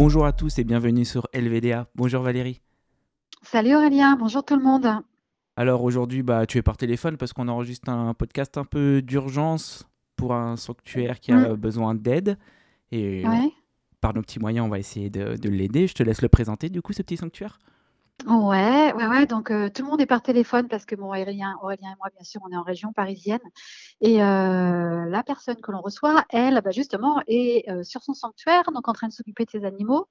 Bonjour à tous et bienvenue sur LVDA. Bonjour Valérie. Salut Aurélien, bonjour tout le monde. Alors aujourd'hui, bah, tu es par téléphone parce qu'on enregistre un podcast un peu d'urgence pour un sanctuaire qui a Mm. besoin d'aide. Et Ouais. par nos petits moyens, on va essayer de, de l'aider. Je te laisse le présenter du coup, ce petit sanctuaire. Ouais, ouais, ouais. Donc euh, tout le monde est par téléphone parce que bon, Aurélien, Aurélien et moi, bien sûr, on est en région parisienne. Et euh, la personne que l'on reçoit, elle, bah, justement, est euh, sur son sanctuaire, donc en train de s'occuper de ses animaux,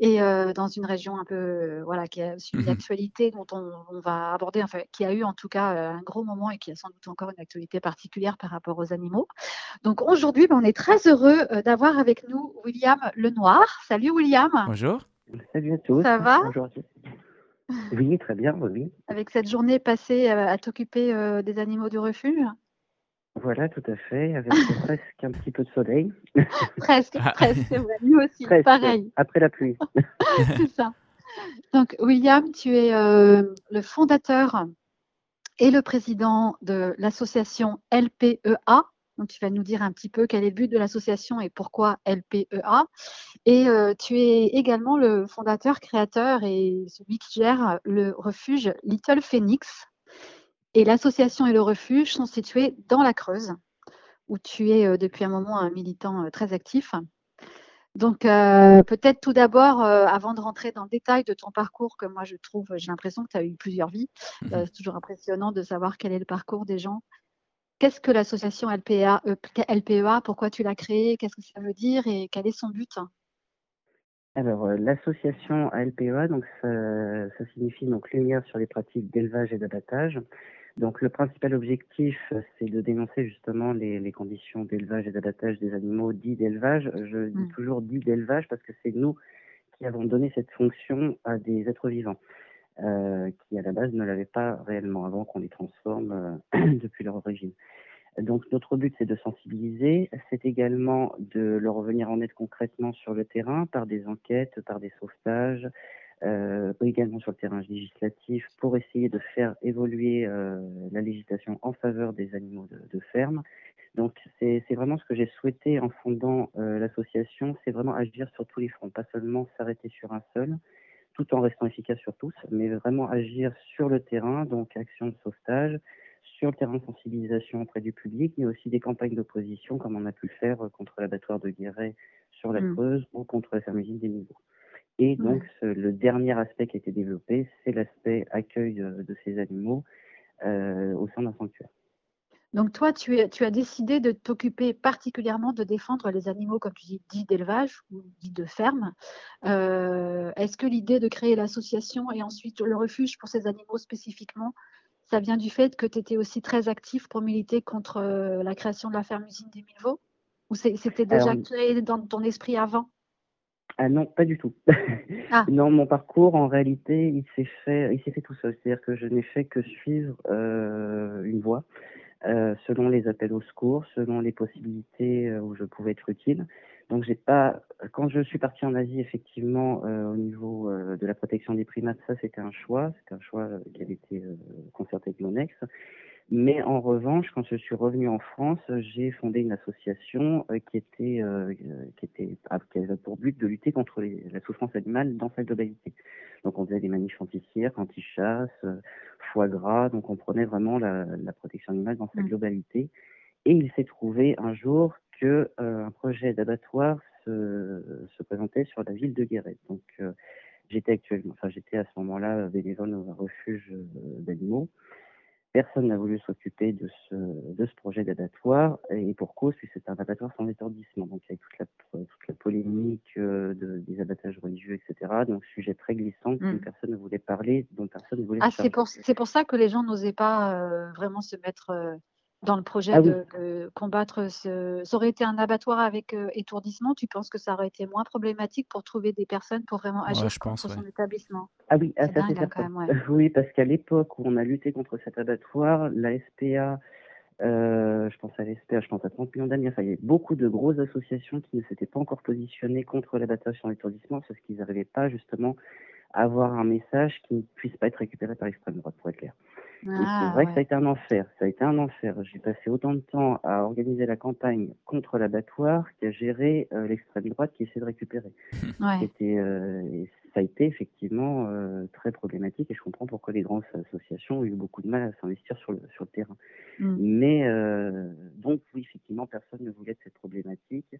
et euh, dans une région un peu, euh, voilà, qui a suivi Mhm. l'actualité dont on, on va aborder, enfin, qui a eu en tout cas euh, un gros moment et qui a sans doute encore une actualité particulière par rapport aux animaux. Donc aujourd'hui, bah, on est très heureux euh, d'avoir avec nous William Lenoir. Salut William. Bonjour. Salut à tous. Ça va? Bonjour à tous. Oui, très bien, oui. avec cette journée passée à t'occuper euh, des animaux du refuge Voilà, tout à fait, avec presque un petit peu de soleil. Presque, Ah. presque, c'est vrai. Nous aussi, Presque, pareil, après la pluie. c'est ça. Donc, William, tu es euh, le fondateur et le président de l'association LPEA. Donc, tu vas nous dire un petit peu quel est le but de l'association et pourquoi LPEA. Et euh, tu es également le fondateur, créateur et celui qui gère le refuge Little Phoenix. Et l'association et le refuge sont situés dans la Creuse, où tu es euh, depuis un moment un militant euh, très actif. Donc, euh, peut-être tout d'abord, euh, avant de rentrer dans le détail de ton parcours, que moi je trouve, j'ai l'impression que tu as eu plusieurs vies. Euh, Mhm. c'est toujours impressionnant de savoir quel est le parcours des gens. Qu'est-ce que l'association LPA, euh, LPEA Pourquoi tu l'as créée Qu'est-ce que ça veut dire et quel est son but? Alors, euh, l'association ALPEA, donc ça, ça signifie donc lumière sur les pratiques d'élevage et d'abattage. Donc, le principal objectif, c'est de dénoncer justement les, les conditions d'élevage et d'abattage des animaux dits d'élevage. Je dis Mm. toujours dits d'élevage parce que c'est nous qui avons donné cette fonction à des êtres vivants, euh, qui à la base ne l'avaient pas réellement avant qu'on les transforme euh, depuis leur origine. Donc notre but c'est de sensibiliser, c'est également de leur revenir en aide concrètement sur le terrain par des enquêtes, par des sauvetages, euh, également sur le terrain législatif pour essayer de faire évoluer la législation en faveur des animaux de, ferme. Donc c'est vraiment ce que j'ai souhaité en fondant l'association, c'est vraiment agir sur tous les fronts, pas seulement s'arrêter sur un seul, tout en restant efficace sur tous, mais vraiment agir sur le terrain, donc action de sauvetage, sur le terrain de sensibilisation auprès du public, mais aussi des campagnes d'opposition, comme on a pu le faire euh, contre l'abattoir de Guéret sur la Mm. Creuse ou contre la ferme usine des Niveaux. Et donc, ce- le dernier aspect qui a été développé, c'est l'aspect accueil de, de ces animaux euh, au sein d'un sanctuaire. Donc, toi, tu, es- tu as décidé de t'occuper particulièrement de défendre les animaux, comme tu dis, dits d'élevage ou dits de ferme. Euh, Est-ce que l'idée de créer l'association et ensuite le refuge pour ces animaux spécifiquement, ça vient du fait que tu étais aussi très actif pour militer contre euh, la création de la ferme usine des Milvaux Ou c'était déjà Alors, créé dans ton esprit avant? Ah non, pas du tout. Ah. Non, mon parcours, en réalité, il s'est fait, il s'est fait tout seul. C'est-à-dire que je n'ai fait que suivre euh, une voie euh, selon les appels au secours, selon les possibilités euh, où je pouvais être utile. Donc, j'ai pas. Quand je suis parti en Asie, effectivement, euh, au niveau euh, de la protection des primates, ça, c'était un choix. C'était un choix qui avait été concerté avec l'ONEX. Mais en revanche, quand je suis revenu en France, j'ai fondé une association euh, qui était euh, euh, qui était ah, qui avait pour but de lutter contre les- la souffrance animale dans sa globalité. Donc on faisait des manifs anti-cirque, anti-chasse, euh, foie gras, donc on prenait vraiment la, la protection animale dans sa Mm. globalité. Et il s'est trouvé un jour que euh, un projet d'abattoir se, se présentait sur la ville de Guéret. Donc j'étais actuellement, enfin j'étais à ce moment-là bénévole dans un refuge d'animaux. Personne n'a voulu s'occuper de ce, de ce projet d'abattoir, et pour cause, c'est un abattoir sans étourdissement, donc avec toute la, toute la polémique euh, de, des abattages religieux, etc. Donc, sujet très glissant, Mm. dont personne ne voulait parler, dont personne ne voulait Ah, c'est pour, c'est pour ça que les gens n'osaient pas euh, vraiment se mettre euh, dans le projet Ah oui. de, de combattre ce. Ça aurait été un abattoir avec euh, étourdissement, tu penses que ça aurait été moins problématique pour trouver des personnes pour vraiment Ouais, agir je contre pense, son ouais. établissement? Ah oui, ah, ça c'est hein, certain. quand même, ouais. Oui, parce qu'à l'époque où on a lutté contre cet abattoir, la SPA, euh, je pense à la SPA, je pense à 30 millions d'amis, enfin, il y avait beaucoup de grosses associations qui ne s'étaient pas encore positionnées contre l'abattage sans étourdissement, parce qu'ils n'arrivaient pas justement avoir un message qui ne puisse pas être récupéré par l'extrême droite, pour être clair. Ah, c'est vrai que ça a été un enfer. Ça a été un enfer. J'ai passé autant de temps à organiser la campagne contre l'abattoir qu'à gérer euh, l'extrême droite qui essaie de récupérer. Ouais. C'était, euh, ça a été effectivement euh, très problématique et je comprends pourquoi les grandes associations ont eu beaucoup de mal à s'investir sur le, sur le terrain. Mm. Mais euh, donc oui, effectivement, personne ne voulait de cette problématique.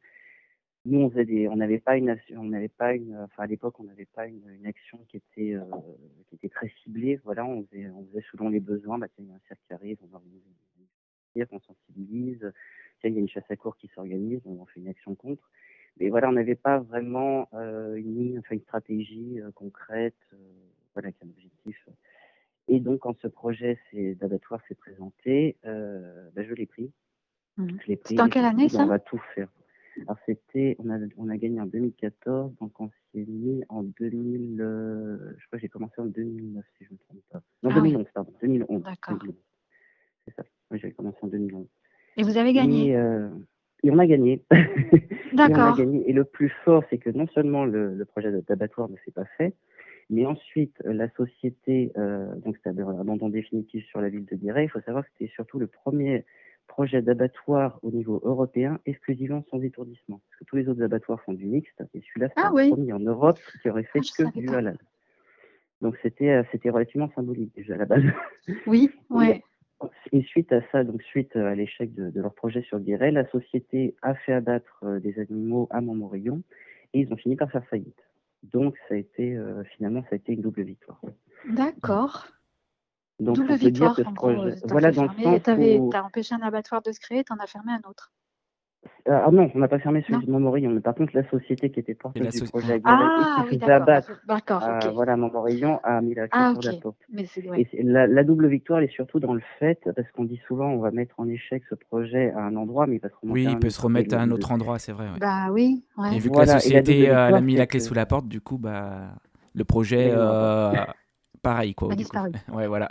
Nous, on faisait des, on n'avait pas une, action- on n'avait pas une, enfin à l'époque, on n'avait pas une, une action qui était, euh, qui était très ciblée. Voilà, on faisait, on faisait selon les besoins. Bah tiens, il y a un cercle qui arrive, on organise une une- on sensibilise. Tiens, il y a une chasse à cours qui s'organise, on fait une action contre. Mais voilà, on n'avait pas vraiment euh, une ligne, enfin une stratégie euh, concrète, euh, voilà, avec un objectif. Et donc, quand ce projet c'est- d'abattoir s'est présenté, euh, bah, je l'ai pris. Mhm. Je l'ai pris. C'était en quelle année, ça On va tout faire. Alors, c'était, on a, on a gagné en 2014, donc on s'est mis en 2000, euh, je crois que j'ai commencé en 2009, si je ne me trompe pas. Non, Ah oui. 2011, pardon, 2011. D'accord. 2011. C'est ça. Oui, j'avais commencé en 2011. Et vous avez gagné? Et, euh, et on a gagné. D'accord. Et le plus fort, c'est que non seulement le, le projet d'abattoir ne s'est pas fait, mais ensuite euh, la société, euh, donc c'est-à-dire l'abandon définitif sur la ville de Guéret, il faut savoir que c'était surtout le premier projet d'abattoir au niveau européen exclusivement sans étourdissement. Parce que tous les autres abattoirs font du mixte, et celui-là, c'est Ah le oui. premier en Europe qui aurait fait Ah, que du pas. halal. Donc c'était euh, c'était relativement symbolique déjà à la base. Oui, ouais. Et suite à ça, donc suite à l'échec de, de leur projet sur Guéret, la société a fait abattre euh, des animaux à Montmorillon et ils ont fini par faire faillite. Donc ça a été euh, finalement ça a été une double victoire. D'accord. Donc Double peut dire victoire, que ce en projet, gros. T'as voilà dans le où t'as empêché un abattoir de se créer, t'en as fermé un autre. ah non, on n'a pas fermé celui Non. de Montmorillon, mais par contre la société qui était porteuse du so- projet Ah et oui, faisait abattre D'accord, à, ok. voilà Montmorillon a mis la clé Ah, sur ok. la porte. Mais Et la, la double victoire, elle est surtout dans le fait, parce qu'on dit souvent on va mettre en échec ce projet à un endroit, mais il peut se remonter Oui, à il un peut autre. se remettre Et à un autre endroit, c'est vrai. ouais. Bah oui, ouais. Et vu que Voilà, la et la société euh, a victoire, mis la clé que- sous la porte, du coup, bah, le projet, euh, pareil, quoi. A disparu. Ouais, voilà.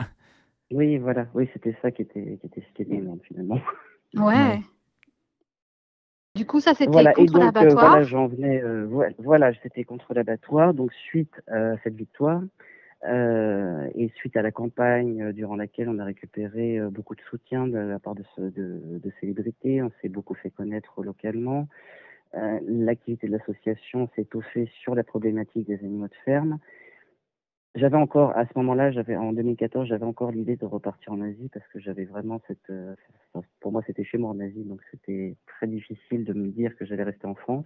Oui, voilà, oui, c'était ça qui était, qui était, qui était énorme finalement. Ouais. Ouais. Du coup, ça, c'était Voilà, et contre donc euh, l'abattoir. voilà, j'en venais, euh, voilà, c'était contre l'abattoir. Donc suite à cette victoire euh, et suite à la campagne euh, durant laquelle on a récupéré euh, beaucoup de soutien de la part de, ce- de, de célébrités, on s'est beaucoup fait connaître localement. Euh, L'activité de l'association s'est étoffée sur la problématique des animaux de ferme. J'avais encore, à ce moment-là, j'avais en 2014, j'avais encore l'idée de repartir en Asie parce que j'avais vraiment cette, euh, pour moi, c'était chez moi en Asie, donc c'était très difficile de me dire que j'allais rester en France.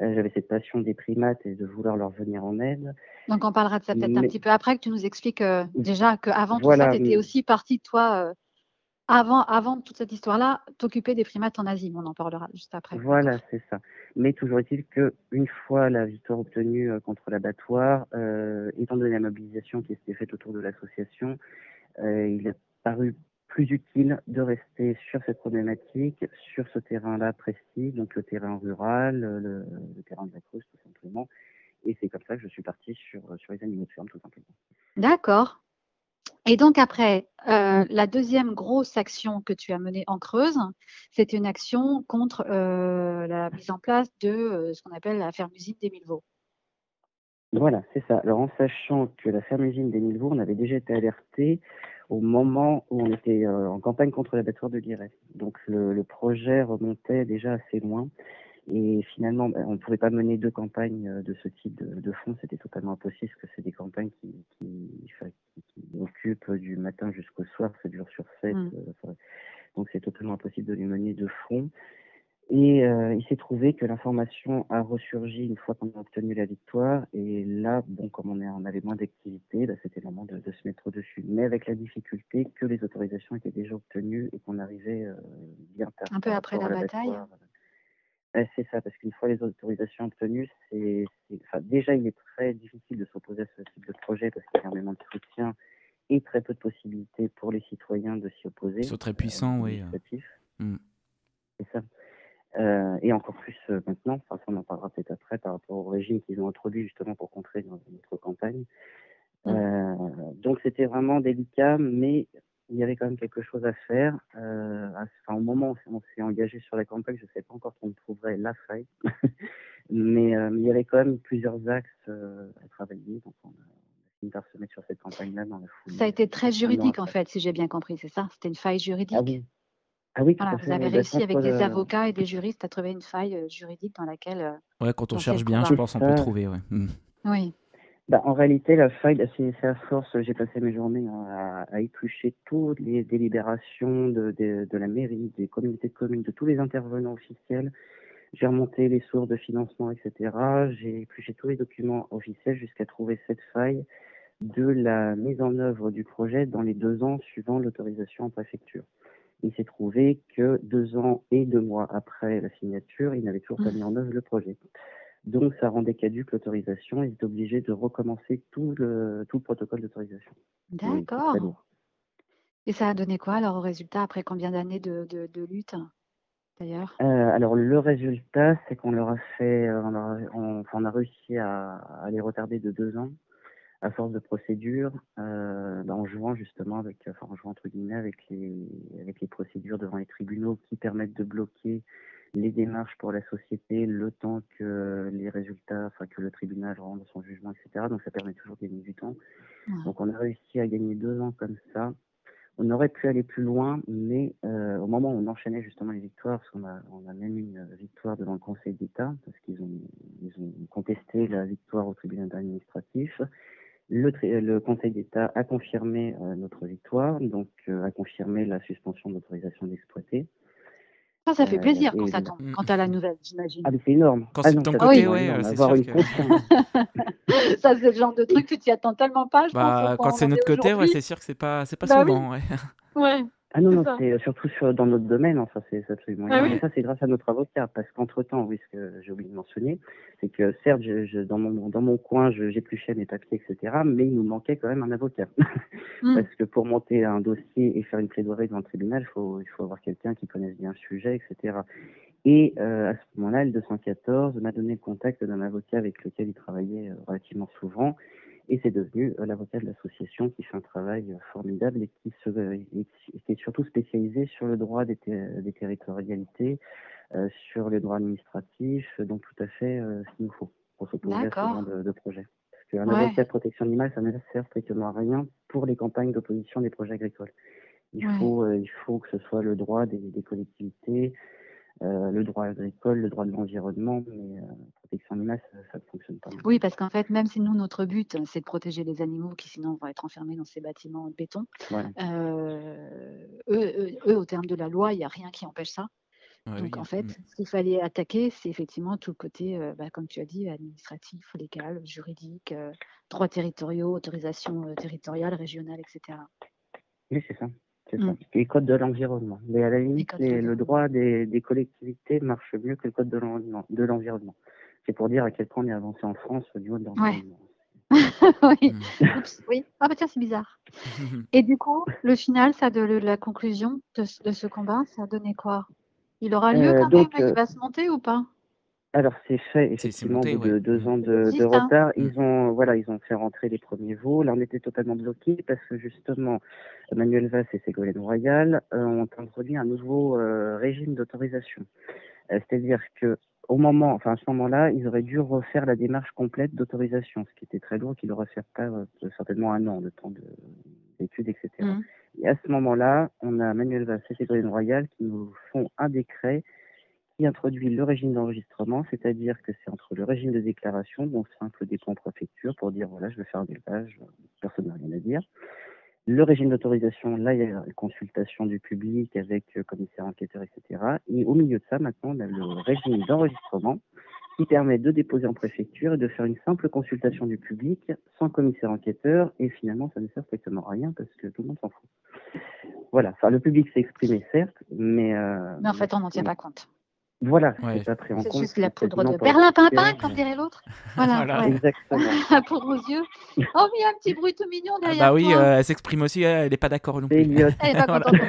Euh, j'avais cette passion des primates et de vouloir leur venir en aide. Donc, on parlera de ça peut-être un petit peu après, que tu nous expliques euh, déjà qu'avant tout Voilà, ça, tu étais mais- aussi partie, toi, euh, avant, avant toute cette histoire-là, t'occuper des primates en Asie. On en parlera juste après. Voilà, c'est ça. Mais toujours est-il que une fois la victoire obtenue euh, contre l'abattoir, euh, étant donné la mobilisation qui s'était faite autour de l'association, euh, il a paru plus utile de rester sur cette problématique, sur ce terrain-là précis, donc le terrain rural, le, le terrain de la Creuse tout simplement. Et c'est comme ça que je suis parti sur, sur les animaux de ferme tout simplement. D'accord. Et donc après, euh, la deuxième grosse action que tu as menée en Creuse, c'était une action contre euh, la mise en place de euh, ce qu'on appelle la ferme-usine des Mille-Vaux. Voilà, c'est ça. Alors, en sachant que la ferme-usine des Mille-Vaux, on avait déjà été alerté au moment où on était en campagne contre l'abattoir de Guéret. Donc, le projet remontait déjà assez loin. Et finalement, ben, on ne pouvait pas mener deux campagnes euh, de ce type de, de fonds. C'était totalement impossible parce que c'est des campagnes qui, qui, qui- qui occupent du matin jusqu'au soir, 7 jours sur 7. Mm. donc, c'est totalement impossible de les mener de front. Et euh, il s'est trouvé que l'information a ressurgi une fois qu'on a obtenu la victoire. Et là, bon, comme on, est, on avait moins d'activité, bah, c'était le moment de, de se mettre dessus. Mais avec la difficulté que les autorisations étaient déjà obtenues et qu'on arrivait euh, bien tard. Un peu après la bataille. C'est ça, parce qu'une fois les autorisations obtenues, c'est, c'est- enfin, déjà il est très difficile de s'opposer à ce type de projet parce qu'il y a énormément de soutien et très peu de possibilités pour les citoyens de s'y opposer. Ils sont très euh, puissants, au oui. niveau administratif. Mm. C'est ça. Euh, et encore plus euh, maintenant, enfin, ça on en parlera peut-être après par rapport au régime qu'ils ont introduit justement pour contrer dans notre campagne. Mm. Euh, donc c'était vraiment délicat, mais il y avait quand même quelque chose à faire. enfin, au moment où on s'est engagé sur la campagne, je ne sais pas encore qu'on trouverait la faille, mais il y avait quand même plusieurs axes à travailler. Donc, on a fini par se mettre sur cette campagne-là dans la foulée. Ça a été très juridique, en fait, si j'ai bien compris, c'est ça? C'était une faille juridique? Ah oui. Ah oui, Voilà, vous avez réussi avec des avocats et des juristes à trouver une faille euh, juridique dans laquelle. euh, Ouais, quand on cherche bien, je pense on peut trouver. Ouais. Mm. Oui. Bah, en réalité, la faille, là, c'est c'est à force. J'ai passé mes journées à, à éplucher toutes les délibérations de, de, de la mairie, des communautés de communes, de tous les intervenants officiels. J'ai remonté les sources de financement, etc. J'ai épluché tous les documents officiels jusqu'à trouver cette faille de la mise en œuvre du projet dans les deux ans suivant l'autorisation en préfecture. Il s'est trouvé que deux ans et deux mois après la signature, il n'avait toujours pas mis en œuvre le projet. Donc, ça rendait caduque l'autorisation et il est obligé de recommencer tout le, tout le protocole d'autorisation. D'accord. Et ça a donné quoi alors au résultat après combien d'années de, de, de lutte d'ailleurs? Euh, alors, le résultat, c'est qu'on leur a fait, euh, on, a, on- enfin, on a réussi à, à les retarder de deux ans à force de procédures, euh, bah, en jouant justement avec, enfin, en jouant entre guillemets avec les, avec les procédures devant les tribunaux qui permettent de bloquer les démarches pour la société, le temps que les résultats, enfin, que le tribunal rende son jugement, etc. Donc, ça permet toujours de gagner du temps. Donc, on a réussi à gagner deux ans comme ça. On aurait pu aller plus loin, mais euh, au moment où on enchaînait justement les victoires, parce qu'on a, on a même eu une victoire devant le Conseil d'État, parce qu'ils ont, ils ont contesté la victoire au tribunal administratif. Le, le Conseil d'État a confirmé euh, notre victoire, donc euh, a confirmé la suspension de l'autorisation d'exploiter. Ça, ça fait Euh, plaisir quand ça tombe, Mm. quand tu as la nouvelle, j'imagine. Ah, mais c'est énorme. Quand ah c'est de ton côté, ouais, c'est sûr une que- confiance. ça, c'est le genre de truc, tu t'y attends tellement pas, je Bah, pense. quand c'est en notre côté, ouais, c'est sûr que c'est pas, c'est pas Bah oui. souvent. ouais. Ouais. Ah non, non, ça. c'est surtout sur, dans notre domaine, enfin, c'est c'est absolument Ah oui. Et ça, c'est grâce à notre avocat, parce qu'entre-temps, oui, ce que j'ai oublié de mentionner, c'est que certes, je, je- dans, mon, dans mon coin, je- j'épluchais mes papiers, etc., mais il nous manquait quand même un avocat. Mm. Parce que pour monter un dossier et faire une plaidoirie devant le tribunal, il faut, il faut avoir quelqu'un qui connaisse bien le sujet, etc. Et euh, à ce moment-là, le 214 m'a donné le contact d'un avocat avec lequel il travaillait euh, relativement souvent, et c'est devenu euh, l'avocat de l'association qui fait un travail euh, formidable et qui, se, et qui est surtout spécialisé sur le droit des, ter- des territorialités, euh, sur les droits administratifs, donc tout à fait euh, ce qu'il nous faut pour s'opposer à ce genre de, de projet. Parce qu'un Ouais. avocat de protection animale, ça ne sert strictement à rien pour les campagnes d'opposition des projets agricoles. Il, Ouais. faut, euh, il faut que ce soit le droit des, des collectivités, euh, le droit agricole, le droit de l'environnement, mais euh, protection animale, ça, ça ne fonctionne pas. Oui, parce qu'en fait, même si nous, notre but, c'est de protéger les animaux qui sinon vont être enfermés dans ces bâtiments de béton, euh, eux, eux, eux, au terme de la loi, il n'y a rien qui empêche ça. Ouais, Donc, oui. en fait, Mm. ce qu'il fallait attaquer, c'est effectivement tout le côté, euh, bah, comme tu as dit, administratif, légal, juridique, euh, droits territoriaux, autorisation euh, territoriale, régionale, etc. Oui, c'est ça. C'est Mm. ça. Et code de l'environnement. Mais à la limite, codes les- le droit des, des collectivités marche mieux que le code de l'environnement. C'est pour dire à quel point on est avancé en France au niveau de l'environnement. oui. Mm. Oups, oui. Ah bah tiens, c'est bizarre. Et du coup, le final, ça de la conclusion de, ce- de ce combat, ça a donné quoi? Il aura lieu Euh, quand donc, même Il euh, va se monter ou pas? Alors c'est fait effectivement monté, au bout de ouais. deux ans de, hein. retard. Mm. Ils ont voilà ils ont fait rentrer les premiers veaux. Là on était totalement bloqués parce que justement Manuel Valls et Ségolène Royal euh, ont introduit un nouveau euh, régime d'autorisation. Euh, C'est-à-dire que au moment, enfin à ce moment-là, ils auraient dû refaire la démarche complète d'autorisation, ce qui était très lourd, qui leur perdre euh, certainement un an de temps de- d'études, etc. Mhm. Et à ce moment-là, on a Manuel Valls et Ségolène Royal qui nous font un décret qui introduit le régime d'enregistrement, c'est-à-dire que c'est entre le régime de déclaration, donc simple dépôt en préfecture pour dire voilà, je veux faire un élevage, personne n'a rien à dire. Le régime d'autorisation, là, il y a la consultation du public avec euh, commissaire enquêteur, etc. Et au milieu de ça, maintenant, on a le régime d'enregistrement qui permet de déposer en préfecture et de faire une simple consultation du public sans commissaire enquêteur. Et finalement, ça ne sert strictement à rien parce que tout le monde s'en fout. Voilà. Enfin, le public s'est exprimé, certes, mais. euh, Mais en fait, on n'en tient pas compte. Voilà, Ouais. c'est pas pris en C'est compte. juste la poudre de considéré. comme dirait l'autre. Voilà. Voilà. ouais. Exactement. La poudre aux yeux. Oh, mais il y a un petit bruit tout mignon Ah derrière bah oui, toi. euh, elle s'exprime aussi, elle n'est pas d'accord non plus. Elliot. Elle n'est pas Voilà. contente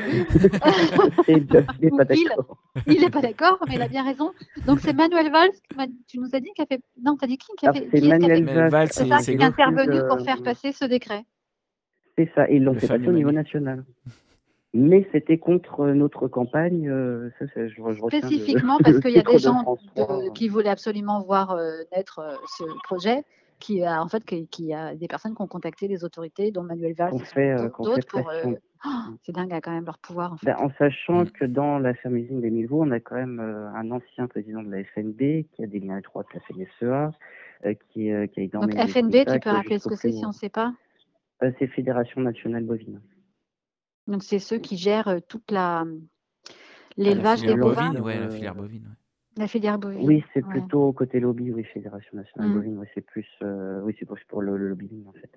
d'accord. Il n'est pas d'accord, mais il a bien raison. Donc, c'est Manuel Valls, qui m'a- tu nous as dit, qui a fait. Non, t'as dit qui, qui a Alors, fait. c'est Manuel Valls, C'est ça, qui est intervenu pour faire passer ce décret? C'est ça. Et ils l'ont fait passer au niveau national. Mais c'était contre notre campagne. euh, ça, ça, je, je le- Spécifiquement parce qu'il y a des de gens de- qui voulaient absolument voir euh, naître euh, ce projet, qui a en fait qui, qui a des personnes qui ont contacté les autorités, dont Manuel Valls fait, euh, d'autres fait pour. euh, oh, c'est dingue, hein, quand même leur pouvoir en fait. Ben, en sachant Mm. que dans la ferme usine des Milvaux, on a quand même euh, un ancien président de la FNB qui a des liens étroits avec la FNSEA, euh, qui, euh, qui a Donc FNB, tu peux rappeler ce que c'est si on ne sait pas? Euh, C'est Fédération nationale bovine. Donc c'est ceux qui gèrent euh, toute la Ah, l'élevage des bovins, bovine, ouais, la Euh, filière bovine. ouais. la filière bovine. Oui, c'est ouais. plutôt côté lobby, oui, Fédération nationale Mm. bovine, oui, c'est plus, euh, oui, c'est plus pour le, le lobbying en fait.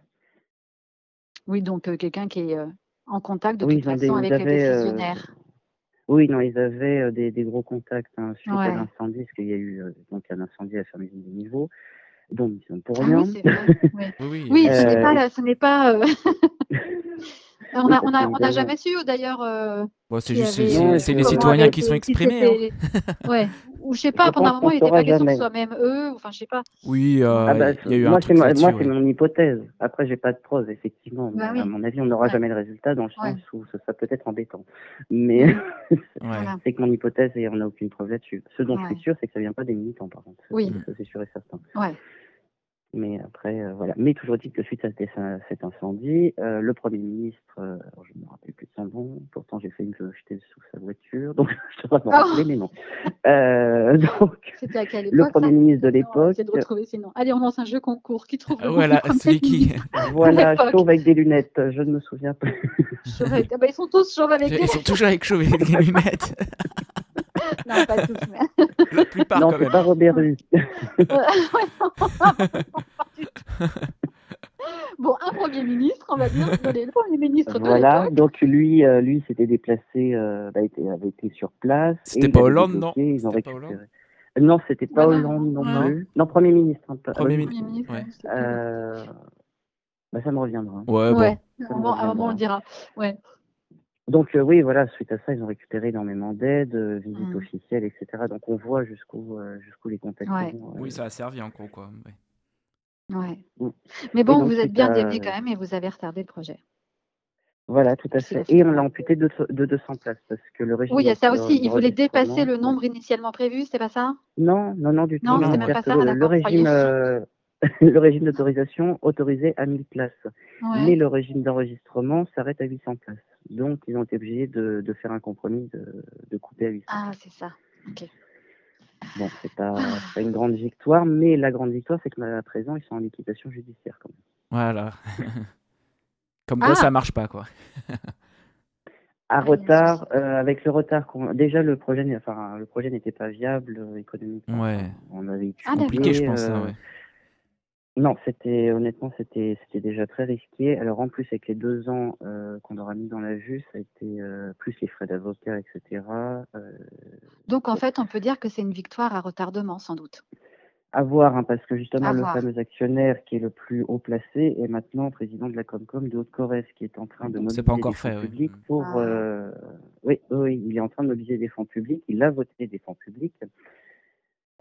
Oui, donc euh, quelqu'un qui est euh, en contact de Oui, toute des, façon avec les avaient, euh, décisionnaires. oui, non, ils avaient euh, des, des gros contacts hein, suite Ouais. à l'incendie, parce qu'il y a eu euh, donc un incendie à la ferme des Milvaux, dont ils sont pour Ah rien. oui, c'est vrai. oui. Oui, oui. Oui, euh, ce n'est Euh, pas, ce n'est pas. euh, on a, n'a jamais su d'ailleurs. euh, bon, c'est juste avait, euh, les citoyens qui sont exprimés. hein. Ouais. Ou je sais pas. Je Pendant un moment, il n'était pas question que ce soit même eux. Enfin, je sais pas. Oui, euh, Ah bah, il y a eu moi, un c'est ouais. mon hypothèse. Après, j'ai pas de preuve, effectivement. Bah oui. À mon avis, on n'aura Ouais. jamais le résultat dans le Ouais. sens où ce sera peut-être embêtant. Mais c'est que mon hypothèse et on n'a aucune preuve là-dessus. Ce dont je suis sûr, c'est que ça vient pas des militants, par contre. Oui. ça, c'est sûr et certain. Ouais. Mais après, euh, voilà. Mais toujours dit que suite à cet cet incendie, euh, le Premier ministre, euh, je ne me rappelle plus de son nom, pourtant j'ai failli me jeter sous sa voiture, donc je devrais m'en Oh. rappeler, mais non. Euh, donc, C'était à quelle le époque Premier ça? ministre de l'époque, de retrouver sinon. Allez, on lance un jeu concours. Qui trouve le nom Voilà, Premier celui qui. ministre voilà, chauve avec des lunettes, je ne me souviens avec- Ah bah, ils sont tous chauves avec des Ils sont toujours avec chauve et avec des lunettes. Non, pas tous, mais. La plupart, non, quand c'est même. pas Robert Rue. Ouais, non, pas du tout. Bon, un Premier ministre, on va dire. Le Premier ministre de Voilà, donc lui, euh, lui s'était déplacé, euh, bah, avait été sur place. C'était pas Hollande, non Ils ont C'était pas récupéré. Non, c'était pas Hollande non, non. plus. Non, Premier ministre. hein, pas- Premier ministre. Premier ministre, Ouais. euh, bah, ça me reviendra. Ouais, bon. Ouais, Ça à un me moment, à un moment, on le dira. Ouais. Donc euh, oui, voilà, suite à ça, ils ont récupéré énormément d'aides, euh, visites Mm. officielles, etc. Donc on voit jusqu'où euh, jusqu'où les contacts Ouais. vont. euh. Oui, ça a servi en gros, quoi. ouais. Ouais. Mm. Mais bon, donc, vous êtes bien à- quand même et vous avez retardé le projet. Voilà, tout à C'est fait. Et on l'a amputé de, de 200 places parce que le régime Oui, il y a ça aussi. Ils voulaient dépasser le nombre initialement prévu, c'est pas ça? Non, non, non, du tout. Non, c'était non. même pas ça, le, le d'accord, régime, euh, le régime d'autorisation autorisait à 1000 places, Ouais. mais le régime d'enregistrement s'arrête à 800 places. Donc ils ont été obligés de, de faire un compromis, de, de couper à 800. Ah, c'est ça. Ok. Bon, c'est pas, pas une grande victoire, mais la grande victoire, c'est que à présent, ils sont en liquidation judiciaire quand même. Voilà. Comme quoi, Ah. ça marche pas, quoi. À Ah, retard, euh, avec le retard qu'on, déjà le projet, enfin le projet n'était pas viable euh, économiquement. Ouais. On avait Ah, Compliqué, je étudié, pense, ça, euh, ouais. Non, c'était honnêtement, c'était c'était déjà très risqué. Alors en plus avec les deux ans euh, qu'on aura mis dans la vue, ça a été euh, plus les frais d'avocat, etc. Euh, Donc, en fait, on peut dire que c'est une victoire à retardement, sans doute. à voir, hein, parce que justement À le voir. fameux actionnaire qui est le plus haut placé est maintenant président de la Comcom de Haute-Corrèze, qui est en train de mobiliser c'est pas encore des fonds fait, oui. publics Mm. pour. Ah. euh, Oui, oui, il est en train de mobiliser des fonds publics. Il a voté des fonds publics.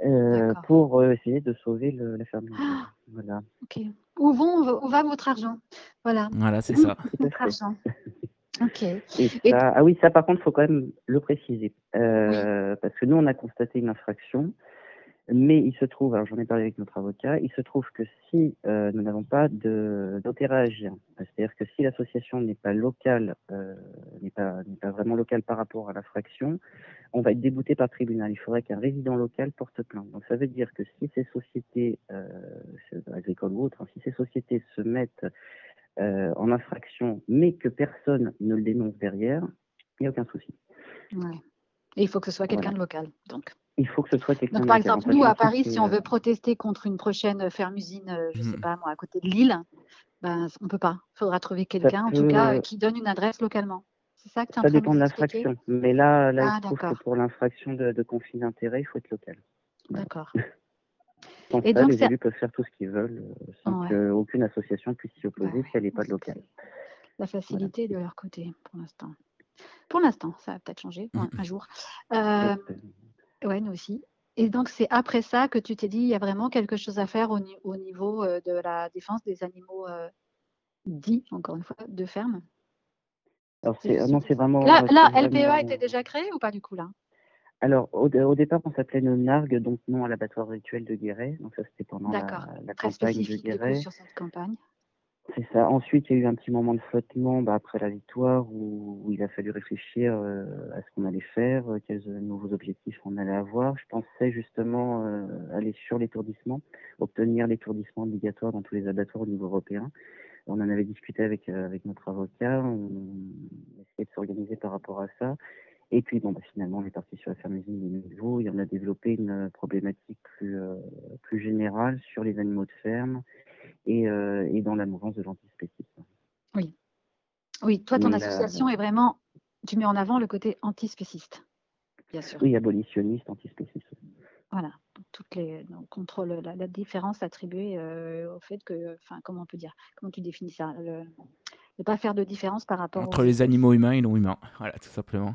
Euh, pour euh, essayer de sauver le, la ferme. Ah. Voilà. Ok. Où, vont, où va votre argent? Voilà. Voilà, c'est ça. Votre argent? Ok. Et Et- ça- ah oui, ça par contre, il faut quand même le préciser. Euh, Parce que nous, on a constaté une infraction, mais il se trouve, alors j'en ai parlé avec notre avocat, il se trouve que si euh, nous n'avons pas de- d'intérêt à agir, c'est-à-dire que si l'association n'est pas locale, euh, n'est pas, n'est pas vraiment locale par rapport à l'infraction, on va être débouté par tribunal. Il faudrait qu'un résident local porte plainte. Donc ça veut dire que si ces sociétés, euh, agricoles ou autres, hein, si ces sociétés se mettent euh, en infraction, mais que personne ne le dénonce derrière, il n'y a aucun souci. Ouais. Et il faut que ce soit quelqu'un Voilà. de local. Donc, Il faut que ce soit de par. En exemple, nous, à Paris, si on euh, veut protester contre une prochaine ferme-usine, euh, je ne sais Mhm. pas, moi, à côté de Lille, ben, on ne peut pas. Il faudra trouver quelqu'un, en tout cas, euh, qui donne une adresse localement. C'est ça que tu Ça dépend de l'infraction. Mais là, là Ah, se trouve que pour l'infraction de, de conflit d'intérêt, il faut être local. D'accord. Et donc, les élus peuvent faire tout ce qu'ils veulent euh, sans qu'aucune association puisse s'y opposer si elle n'est pas de local. La facilité de leur côté, pour l'instant. Pour l'instant, ça va peut-être changer Mhm. un jour. Euh, ouais, nous aussi. Et donc, c'est après ça que tu t'es dit, il y a vraiment quelque chose à faire au, ni- au niveau euh, de la défense des animaux euh, dits, encore une fois, de ferme? Alors, c'est, non, c'est vraiment. Là, c'est là vraiment- LPEA était déjà créé ou pas du coup là? Alors, au, au départ, on s'appelait le NARG, donc non à l'abattoir rituel de Guéret. Donc, ça, c'était pendant la, campagne de coup Guéret. sur cette campagne. C'est ça. Ensuite, il y a eu un petit moment de flottement bah, après la victoire où, où il a fallu réfléchir euh, à ce qu'on allait faire, euh, quels euh, nouveaux objectifs on allait avoir. Je pensais justement euh, aller sur l'étourdissement, obtenir l'étourdissement obligatoire dans tous les abattoirs au niveau européen. On en avait discuté avec, euh, avec notre avocat, on essayait de s'organiser par rapport à ça. Et puis, bon, bah, finalement, on est parti sur la ferme usine des niveaux et on a développé une euh, problématique plus, plus générale sur les animaux de ferme et, euh, et dans la mouvance de l'antispécisme. Oui, toi, ton Mais la- association est vraiment, tu mets en avant le côté antispéciste, bien sûr. Oui, abolitionniste, antispéciste. Voilà, donc toutes les, donc, contre le- la, la différence attribuée euh, au fait que, enfin, comment on peut dire, comment tu définis ça, le- ne pas faire de différence par rapport Entre aux les animaux humains et non humains. Voilà, tout simplement.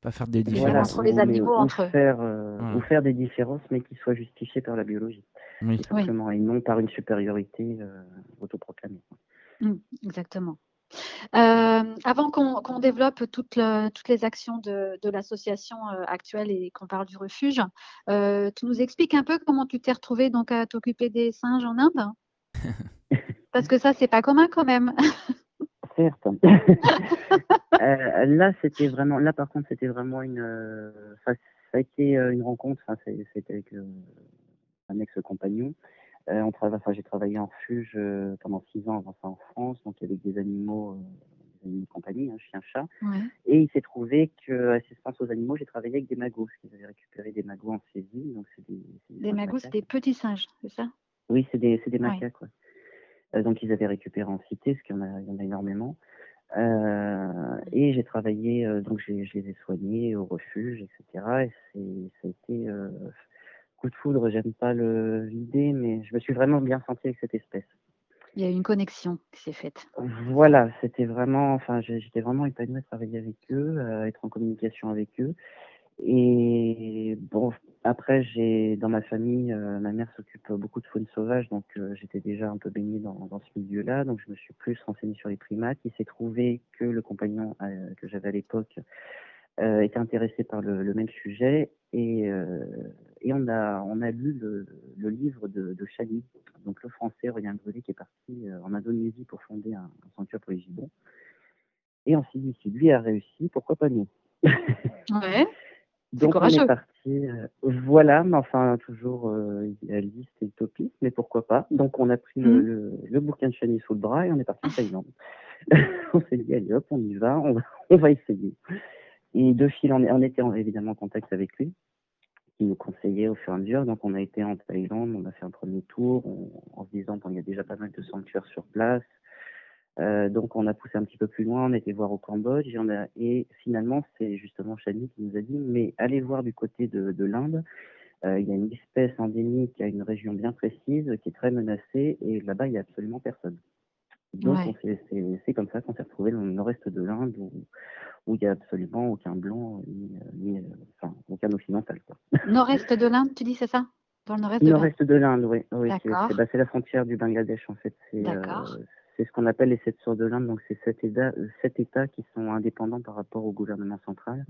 Pas faire des Voilà, différences. entre les animaux, entre eux. Faire, euh, Voilà. ou faire des différences, mais qui soient justifiées par la biologie, Oui. simplement, et non par une supériorité euh, autoproclamée. Mm, exactement. Euh, avant qu'on qu'on développe toutes, le- toutes les actions de, de l'association euh, actuelle et qu'on parle du refuge, euh, tu nous expliques un peu comment tu t'es retrouvé donc à t'occuper des singes en Inde Parce que ça, c'est pas commun quand même. Certes. Euh, là, c'était vraiment, là par contre, c'était vraiment une, euh, ça, ça a été euh, une rencontre. Enfin, c'était avec euh, un ex-compagnon. Euh, on travaille, enfin, j'ai travaillé en refuge euh, pendant six ans avant ça en France, donc avec des animaux, euh, des animaux de compagnie, hein, chien, chat. Ouais. Et il s'est trouvé que assistance aux animaux, j'ai travaillé avec des magos. Ils avaient récupéré des magos en saisie, donc c'est des, des singes magos, c'est des petits singes, c'est ça? Oui, c'est des, des macaques, ouais. Euh, donc ils avaient récupéré en cité, parce qu'il y en a, il y en a énormément. Euh, et j'ai travaillé, euh, donc je les ai soignés au refuge, etc. Et ça a été euh, coup de foudre. J'aime pas le- l'idée, mais je me suis vraiment bien senti avec cette espèce. Il y a eu une connexion qui s'est faite. Voilà, c'était vraiment, enfin, j'étais vraiment épanoui à travailler avec eux, à être en communication avec eux. Et bon, après, j'ai dans ma famille, euh, ma mère s'occupe beaucoup de faune sauvage, donc euh, j'étais déjà un peu baigné dans, dans ce milieu-là, donc je me suis plus renseigné sur les primates. Il s'est trouvé que le compagnon euh, que j'avais à l'époque euh, était intéressé par le, le même sujet, et, euh, et on a on a lu le, le livre de, de Chani, donc le français Aurélien Grelet qui est parti euh, en Indonésie pour fonder un, un sanctuaire pour les gibbons. Et on s'est dit, si lui a réussi, pourquoi pas nous? Ouais. Donc on est parti, euh, voilà, mais enfin toujours euh, idéaliste et utopiste, mais pourquoi pas? Donc on a pris le, Mhm. le, le bouquin de Chani sous le bras et on est parti en Thaïlande. on s'est dit, allez hop, on y va, on va, on va essayer. Et de fil en on était en- évidemment en contact avec lui, qui nous conseillait au fur et à mesure. Donc on a été en Thaïlande, on a fait un premier tour, en se disant, bon, il y a déjà pas mal de sanctuaires sur place. Euh, donc on a poussé un petit peu plus loin, on était voir au Cambodge et, on a, et finalement c'est justement Chani qui nous a dit mais allez voir du côté de, de l'Inde, Euh, il y a une espèce endémique à une région bien précise qui est très menacée et là-bas il n'y a absolument personne. Donc Ouais. c'est comme ça qu'on s'est retrouvé dans le nord-est de l'Inde où, où il n'y a absolument aucun blanc ni, ni, enfin aucun occidental. Nord-est de l'Inde, tu dis, c'est ça? Dans le nord-est de l'Inde? Nord-est de l'Inde, oui. oui c'est D'accord. bah, c'est la frontière du Bangladesh, en fait. C'est euh, D'accord. c'est ce qu'on appelle les sept sœurs de l'Inde. Donc, c'est sept États, euh, sept États qui sont indépendants par rapport au gouvernement central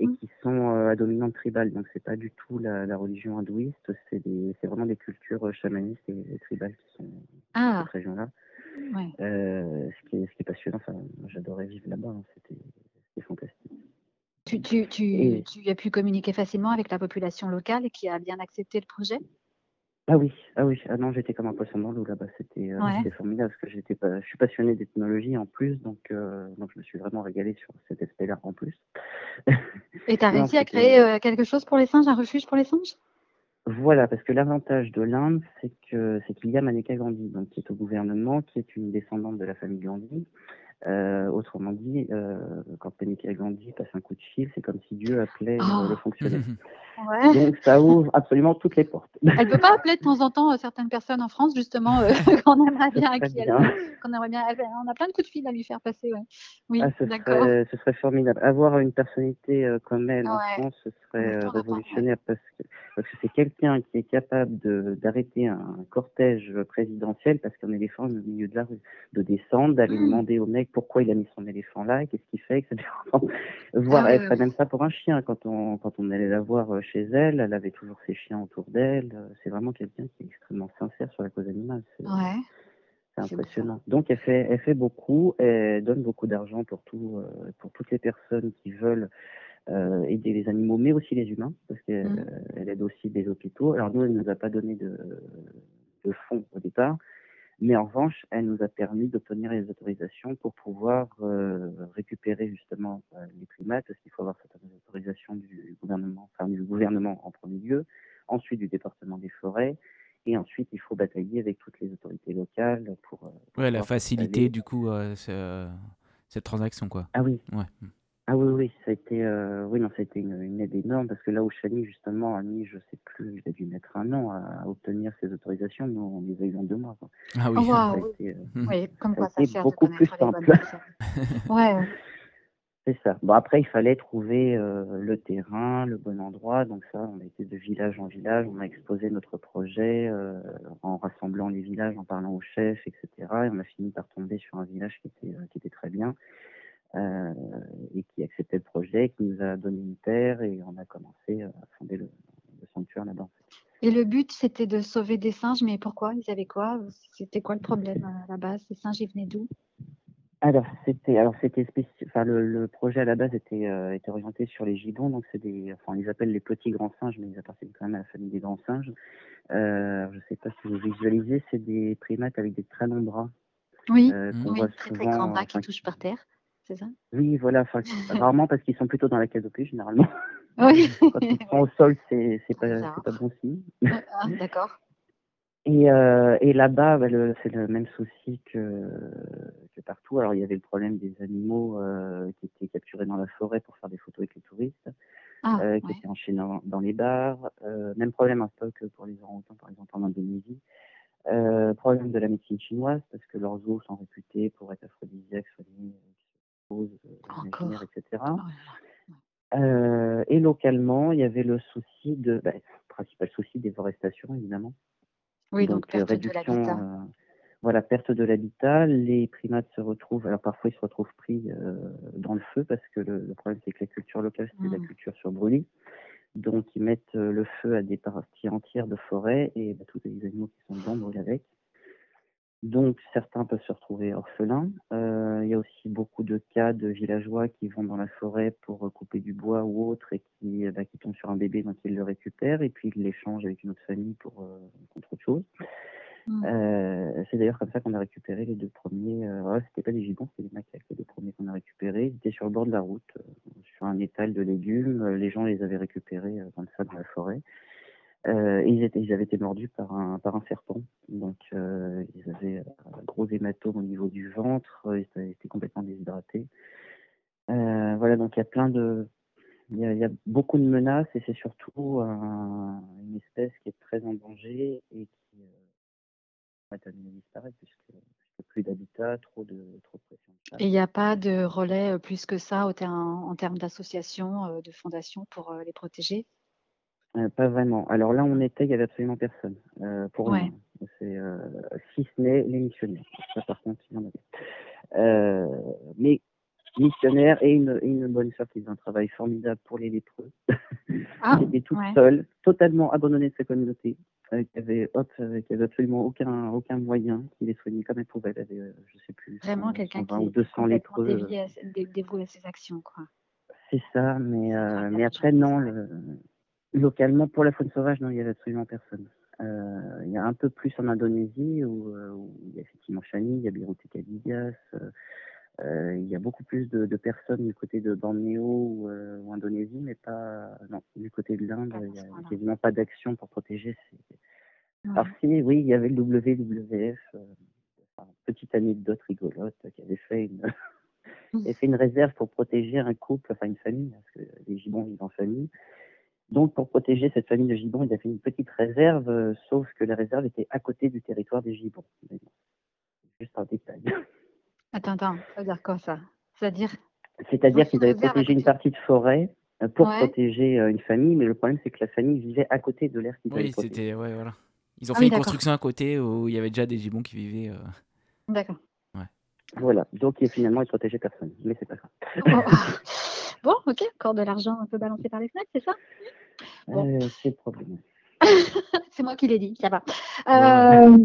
et Mhm. qui sont euh, à dominante tribale. Donc, c'est pas du tout la, la religion hindouiste. C'est vraiment des cultures chamanistes et, et tribales qui sont dans Ah, cette région-là. Ouais. Euh, ce, qui est, ce qui est passionnant. Enfin, j'adorais vivre là-bas. hein. C'était fantastique. Tu, tu, tu, Et- tu as pu communiquer facilement avec la population locale qui a bien accepté le projet? Ah oui, ah oui, ah non, j'étais comme un poisson dans l'eau là-bas, c'était euh, Ouais. formidable parce que j'étais pas, je suis passionné d'ethnologie en plus, donc euh, donc je me suis vraiment régalé sur cet aspect-là en plus. Et tu as Non, réussi à créer quelque chose pour les singes, un refuge pour les singes? Voilà, parce que l'avantage de l'Inde, c'est que c'est qu'il y a Maneka Gandhi, donc qui est au gouvernement, qui est une descendante de la famille Gandhi. Euh, autrement dit, euh, quand Maneka Gandhi passe un coup de fil, c'est comme si Dieu appelait euh, Oh. le fonctionnaire. Donc ça ouvre absolument toutes les portes. Elle ne peut pas appeler de temps en temps certaines personnes en France, justement, qu'on aimerait bien, qu'on aimerait bien. On a plein de coups de fil à lui faire passer. Oui, ah, d'accord. ce serait formidable. Avoir une personnalité comme elle en France, ce serait révolutionnaire parce que parce que c'est quelqu'un qui est capable d'arrêter un cortège présidentiel parce qu'un éléphant est au milieu de la rue, de descendre, d'aller mmh. demander au mec pourquoi il a mis son éléphant là, qu'est-ce qu'il fait, etc. Voir, ah, elle ferait même ça pour un chien quand on, quand on allait la voir euh, chez elle, elle avait toujours ses chiens autour d'elle. Euh, c'est vraiment quelqu'un qui est extrêmement sincère sur la cause animale. C'est impressionnant. Donc elle fait, elle fait beaucoup, elle donne beaucoup d'argent pour tout, euh, pour toutes les personnes qui veulent euh, aider les animaux, mais aussi les humains, parce qu'elle mmh. aide aussi des hôpitaux. Alors nous, elle ne nous a pas donné de, de fonds au départ, mais en revanche, elle nous a permis d'obtenir les autorisations pour pouvoir euh, récupérer justement euh, les primates, parce qu'il faut avoir certaines autorisations du gouvernement, enfin du gouvernement en premier lieu, ensuite du département des forêts, et ensuite il faut batailler avec toutes les autorités locales pour. pour ouais, la facilité du coup cette transaction quoi. Ah oui. Ouais. Ah oui, oui, ça a été, euh, oui, non, ça a été une, aide énorme parce que là où Chani, justement, a mis, je sais plus, il a dû mettre un an à, obtenir ses autorisations, nous, on les a eu en deux mois. Ah oui, oh, ça a été, euh, oui, comme quoi ça, ça beaucoup plus simple. ouais. C'est ça. Bon, après, il fallait trouver euh, le terrain, le bon endroit. Donc ça, on a été de village en village. On a exposé notre projet euh, en rassemblant les villages, en parlant aux chefs, etc. Et on a fini par tomber sur un village qui était, qui était très bien. Euh, et qui acceptait le projet, qui nous a donné une terre et on a commencé à fonder le, sanctuaire là-bas. Et le but, c'était de sauver des singes, mais pourquoi? Ils avaient quoi? C'était quoi le problème à la base Ces singes, ils venaient d'où? Alors c'était alors c'était enfin le, projet à la base était euh, était orienté sur les gibbons donc c'est des enfin on les appelle les petits grands singes mais ils appartiennent quand même à la famille des grands singes. Euh, je sais pas si vous visualisez c'est des primates avec des très longs bras. Oui, euh, oui très très grands bras qui touchent par terre c'est ça? Oui, voilà, rarement parce qu'ils sont plutôt dans la canopée généralement. Oui. Quand ils sont au sol, c'est pas, pas bon signe. Ah, d'accord. Et, euh, et là-bas, bah, c'est le même souci que, que, partout. Alors, il y avait le problème des animaux euh, qui étaient capturés dans la forêt pour faire des photos avec les touristes, ah, euh, qui étaient enchaînés dans, les bars. même problème en stock pour les orang-outans, par exemple, en Indonésie. problème de la médecine chinoise, parce que leurs os sont réputés pour être aphrodisiaques, soignés, euh, etc. Euh, et localement, il y avait le souci de, bah, principal souci, déforestation, évidemment. Oui, donc, perte de l'habitat. Euh, voilà, perte de l'habitat. Les primates se retrouvent, alors parfois ils se retrouvent pris dans le feu parce que le, problème c'est que la culture locale c'est la mmh. culture sur brûlis. Donc ils mettent le feu à des parties entières de forêt et bah, tous les animaux qui sont dedans brûlent avec. Donc certains peuvent se retrouver orphelins. Euh, il y a aussi beaucoup de cas de villageois qui vont dans la forêt pour couper du bois ou autre et qui, bah, qui tombent sur un bébé donc ils le récupèrent et puis ils l'échangent avec une autre famille pour euh, contre autre chose. Mmh. Euh, c'est d'ailleurs comme ça qu'on a récupéré les deux premiers. Euh, c'était pas des gibbons, c'était des macaques les deux premiers qu'on a récupérés. Ils étaient sur le bord de la route, sur un étal de légumes. Les gens les avaient récupérés comme ça dans la forêt. Euh, ils, avaient été mordus par un, serpent. Donc, euh, ils avaient un gros hématome au niveau du ventre. Ils étaient complètement déshydratés. Euh, voilà, donc il y a beaucoup de menaces et c'est surtout une espèce qui est très en danger et qui va terminer disparaître puisque, plus d'habitat, trop de, pression. Et il n'y a pas de relais plus que ça en, en termes d'associations, de fondations pour les protéger? Euh, pas vraiment. Alors là, on était, il n'y avait absolument personne. Euh, pour ouais. C'est euh, si ce n'est les missionnaires. Ça, par contre, il y en avait. mais missionnaires et une, une bonne sœur qui faisait un travail formidable pour les lépreux. Ah, qui était toute seule, totalement abandonnée de sa communauté, qui avait, hop, qui avait absolument aucun, aucun moyen, qui les soignait comme elle pouvait. Elle avait, je sais plus, vraiment quelqu'un qui ou 200 lépreux. Dévoué à, dévoué à ses actions, quoi. C'est ça, mais, mais après, non. Le, Localement, pour la faune sauvage, non, il n'y avait absolument personne. Euh, il y a un peu plus en Indonésie où, euh, il y a effectivement Chani, il y a Birute Kadigas, euh, il y a beaucoup plus de, personnes du côté de Bornéo ou, Indonésie, mais pas non, du côté de l'Inde, il n'y a quasiment pas d'action pour protéger. Ces... Alors si, oui, il y avait le WWF, petite anecdote rigolote, qui avait fait une, avait fait une réserve pour protéger un couple, enfin une famille, parce que les gibbons vivent en famille. Donc, pour protéger cette famille de gibbons, il a fait une petite réserve, euh, sauf que la réserve était à côté du territoire des gibbons. Juste un détail. Attends, attends, ça veut dire quoi ça? C'est-à-dire? C'est-à-dire Ils qu'ils avaient protégé une partie de forêt euh, pour Ouais. protéger euh, une famille, mais le problème c'est que la famille vivait à côté de l'air qu'ils Oui, c'était. Ouais, voilà. Ils ont Ah fait oui, une construction à côté où il y avait déjà des gibbons qui vivaient. euh. D'accord. Voilà, donc finalement il protégeait personne, mais c'est pas grave. Oh. bon, ok, encore de l'argent un peu balancé par les fenêtres, c'est ça? Bon. Euh, c'est problème. C'est moi qui l'ai dit, ça va. Euh,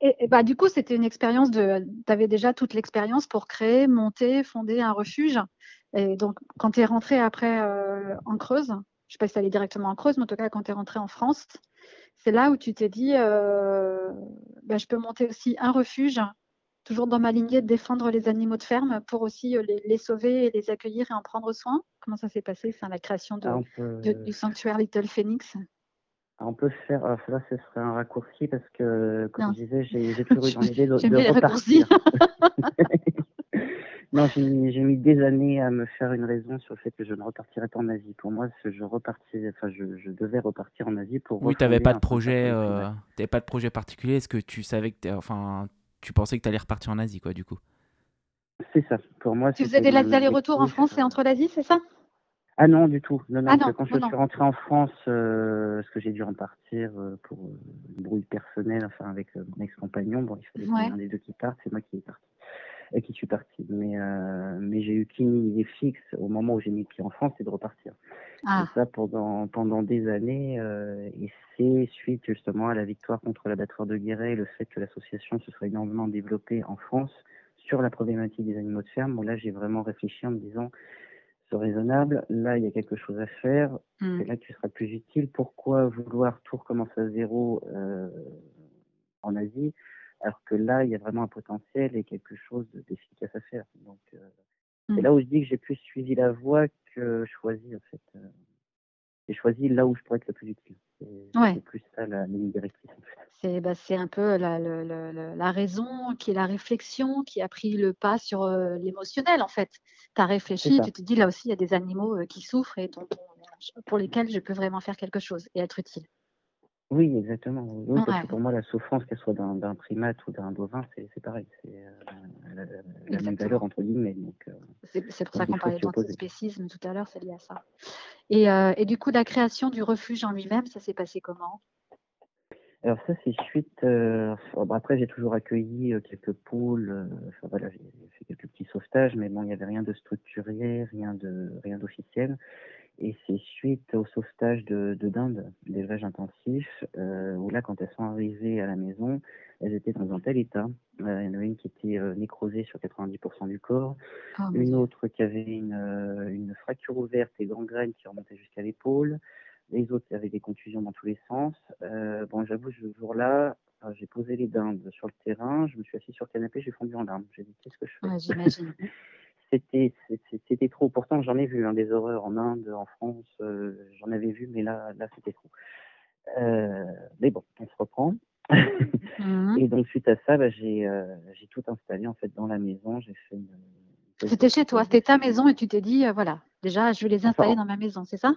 et, et bah, du coup, c'était une expérience de. Tu avais déjà toute l'expérience pour créer, monter, fonder un refuge. Et donc, quand tu es rentré après euh, en Creuse, je ne sais pas si tu allé directement en Creuse, mais en tout cas, quand tu es rentré en France, c'est là où tu t'es dit euh, bah, je peux monter aussi un refuge, toujours dans ma lignée de défendre les animaux de ferme pour aussi euh, les, les sauver et les accueillir et en prendre soin. Comment ça s'est passé, ça, la création de, Ah, on, peut, de- du sanctuaire Little Phoenix? On peut faire, alors là ce serait un raccourci parce que, comme Non. je disais, j'ai toujours eu dans l'idée de, repartir. non, j'ai mis des années à me faire une raison sur le fait que je ne repartirais pas en Asie. Pour moi, je repartais, enfin, je, je devais repartir en Asie pour. Oui, t'avais refonder pas de projet. euh, pas de projet particulier. Est-ce que tu savais que enfin, tu pensais que t'allais repartir en Asie, quoi, du coup. C'est ça. Pour moi, Tu faisais des allers-retours en. France et entre l'Asie, c'est ça? Ah non, du tout. Non, non, Ah non, que quand non, je non. suis rentré en France, euh, parce que j'ai dû repartir euh, pour euh, une brouille personnelle, enfin avec euh, mon ex-compagnon, bon, il fallait qu'il y en ait Ouais. un des deux qui parte, c'est moi qui est parti, et qui suis parti. Mais euh, mais j'ai eu qu'une idée fixe au moment où j'ai mis le pied en France, c'est de repartir. Ah, Et ça pendant pendant des années, euh, et c'est suite justement à la victoire contre l'abattoir de Guéret, le fait que l'association se soit énormément développée en France sur la problématique des animaux de ferme. Bon là, j'ai vraiment réfléchi en me disant c'est raisonnable. Là, il y a quelque chose à faire. hmm. C'est là que tu seras plus utile. Pourquoi vouloir tout recommencer à zéro euh, en Asie, alors que là, il y a vraiment un potentiel et quelque chose de- d'efficace à faire. Donc, euh, c'est là où je dis que j'ai plus suivi la voie que choisi, en fait. Euh, J'ai choisi là où je pourrais être le plus utile. C'est Ouais. plus ça la ligne directrice, en fait. C'est bah, c'est un peu la, la raison qui est la réflexion qui a pris le pas sur euh, l'émotionnel en fait. Tu as réfléchi, tu te dis là aussi il y a des animaux qui souffrent et dont pour lesquels je peux vraiment faire quelque chose et être utile. Oui, exactement. Oui, parce Ouais. que pour moi, la souffrance, qu'elle soit d'un d'un primate ou d'un bovin, c'est c'est pareil. C'est euh, la, la- la même Exactement. valeur, entre guillemets. Donc, euh, C'est c'est pour Donc, ça il qu'on faut parlait s'y opposer. d'antispécisme tout à l'heure, c'est lié à ça. Et, euh, et du coup, la création du refuge en lui-même, ça s'est passé comment? Alors ça, c'est suite. euh, après, j'ai toujours accueilli euh, quelques poules. euh, enfin voilà, j'ai j'ai fait quelques petits sauvetages, mais bon, il n'y avait rien de structuré, rien de rien d'officiel. Et c'est suite au sauvetage de, de dindes, d'élevage intensif, euh, où là, quand elles sont arrivées à la maison, elles étaient dans un tel état. Euh, il y en avait une qui était euh, nécrosée sur 90% du corps, Oh, mon une autre qui avait une, une fracture ouverte et gangrène qui remontait jusqu'à l'épaule, les autres qui avaient des contusions dans tous les sens. Bon, j'avoue, ce jour-là, j'ai posé les dindes sur le terrain, je me suis assis sur le canapé, j'ai fondu en larmes. J'ai dit, qu'est-ce que je fais? Ouais, J'imagine. C'était c'était- trop. Pourtant, j'en ai vu hein, des horreurs en Inde, en France, euh, j'en avais vu, mais là, là c'était trop. Euh, mais bon, on se reprend. Mhm. Et donc, suite à ça, bah, j'ai euh, j'ai tout installé en fait dans la maison. J'ai fait une, C'était chez toi, c'était ta maison et tu t'es dit, voilà, déjà, je vais les installer Enfin, dans ma maison, c'est ça?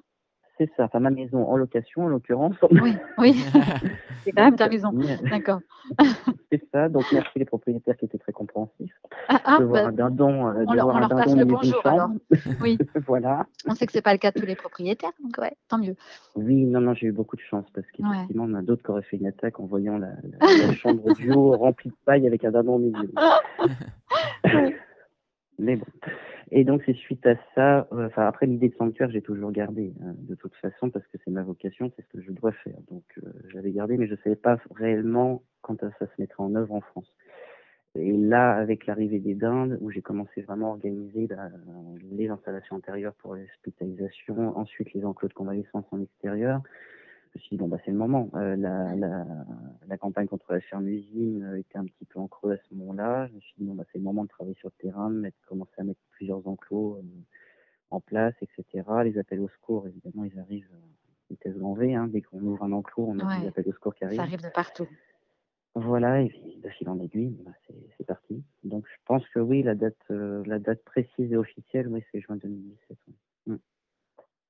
C'est ça, enfin ma maison en location en l'occurrence. Oui, oui, c'est quand même ta maison. Mais D'accord. C'est ça, donc merci les propriétaires qui étaient très compréhensifs. Ah, ah, de voir bah, un dindon, euh, on de leur- voir on un leur passe le bonjour, alors. Oui. voilà. on sait que c'est pas le cas de tous les propriétaires, donc ouais, tant mieux. Oui, non, non, j'ai eu beaucoup de chance parce Ouais. qu'effectivement, on a d'autres qui auraient fait une attaque en voyant la, la- la chambre du haut remplie de paille avec un dindon au milieu. Mais bon. Et donc, c'est suite à ça, euh, enfin, après l'idée de sanctuaire, j'ai toujours gardé, hein, de toute façon, parce que c'est ma vocation, c'est ce que je dois faire. Donc, euh, j'avais gardé, mais je ne savais pas réellement quand ça se mettrait en œuvre en France. Et là, avec l'arrivée des dindes, où j'ai commencé vraiment à organiser la- les installations intérieures pour l'hospitalisation, ensuite les enclos de convalescence en extérieur, suis dit, bon, bah, c'est le moment. Euh, la, la, la campagne contre la ferme-usine euh, était un petit peu en creux à ce moment-là. Je me suis dit, bon, bah, c'est le moment de travailler sur le terrain, de mettre, commencer à mettre plusieurs enclos euh, en place, etc. Les appels au secours, évidemment, ils arrivent euh, vitesse grand V. Hein. Dès qu'on ouvre un enclos, on a Ouais. des appels au secours qui arrivent. Ça arrive de partout. Voilà, et puis de fil en aiguille, bah, c'est parti. Donc je pense que oui, la date, euh, la date précise et officielle, oui, c'est juin 2017. oui.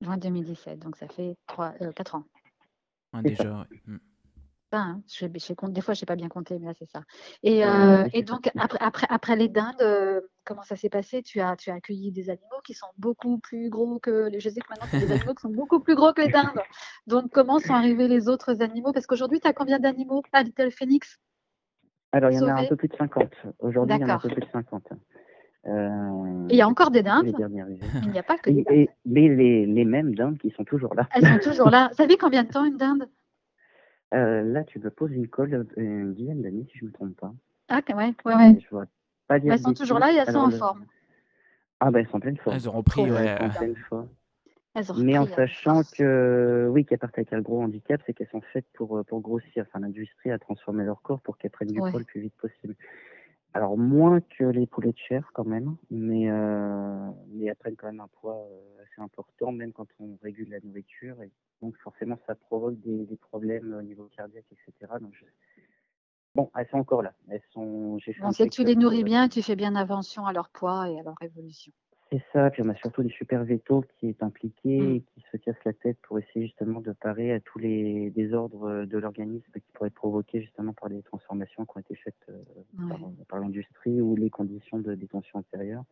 Juin 2017, donc ça fait 3, 4 ans. Déjà. Hein, je, je compte, des fois, je n'ai pas bien compté, mais là, c'est ça. Et, euh, et donc, après, après, après les dindes, euh, comment ça s'est passé? Tu as, tu as accueilli des animaux qui sont beaucoup plus gros que les. Je sais que maintenant, tu as des animaux qui sont beaucoup plus gros que les dindes. Donc, comment sont arrivés les autres animaux? Parce qu'aujourd'hui, tu as combien d'animaux? À Little Phoenix Alors, il y en a un peu plus de 50. Aujourd'hui, il y en a un peu plus de 50. Euh, il y a encore des dindes Il n'y a pas que des dindes. mais les, les mêmes dindes qui sont toujours là. Elles sont toujours là. Ça fait combien de temps une dinde? Euh, là, tu me poses une colle euh, une dizaine d'années, si je ne me trompe pas. Ah, ouais, ouais, ouais. Je vois pas dire elles sont toujours là et elles sont en forme. Ah, ben elles sont en pleine forme. Elles ont repris, ouais. Elles sont en pleine forme. Mais en sachant que, oui, qu'à partir avec un gros handicap, c'est qu'elles sont faites pour, pour grossir. Enfin, l'industrie a transformé leur corps pour qu'elles prennent du poids le plus vite possible. Alors, moins que les poulets de chair, quand même, mais, euh, mais elles prennent quand même un poids assez important, même quand on régule la nourriture. Et donc forcément, ça provoque des, problèmes au niveau cardiaque, etc. Donc, Bon, elles sont encore là. Elles sont. On sait que tu les nourris bien, tu fais bien attention à leur poids et à leur évolution. C'est ça, puis on a surtout des super vétos qui est impliqué mm. et qui se casse la tête pour essayer justement de parer à tous les désordres de l'organisme qui pourraient être provoqués justement par les transformations qui ont été faites euh, par, l'industrie ou les conditions de détention antérieure.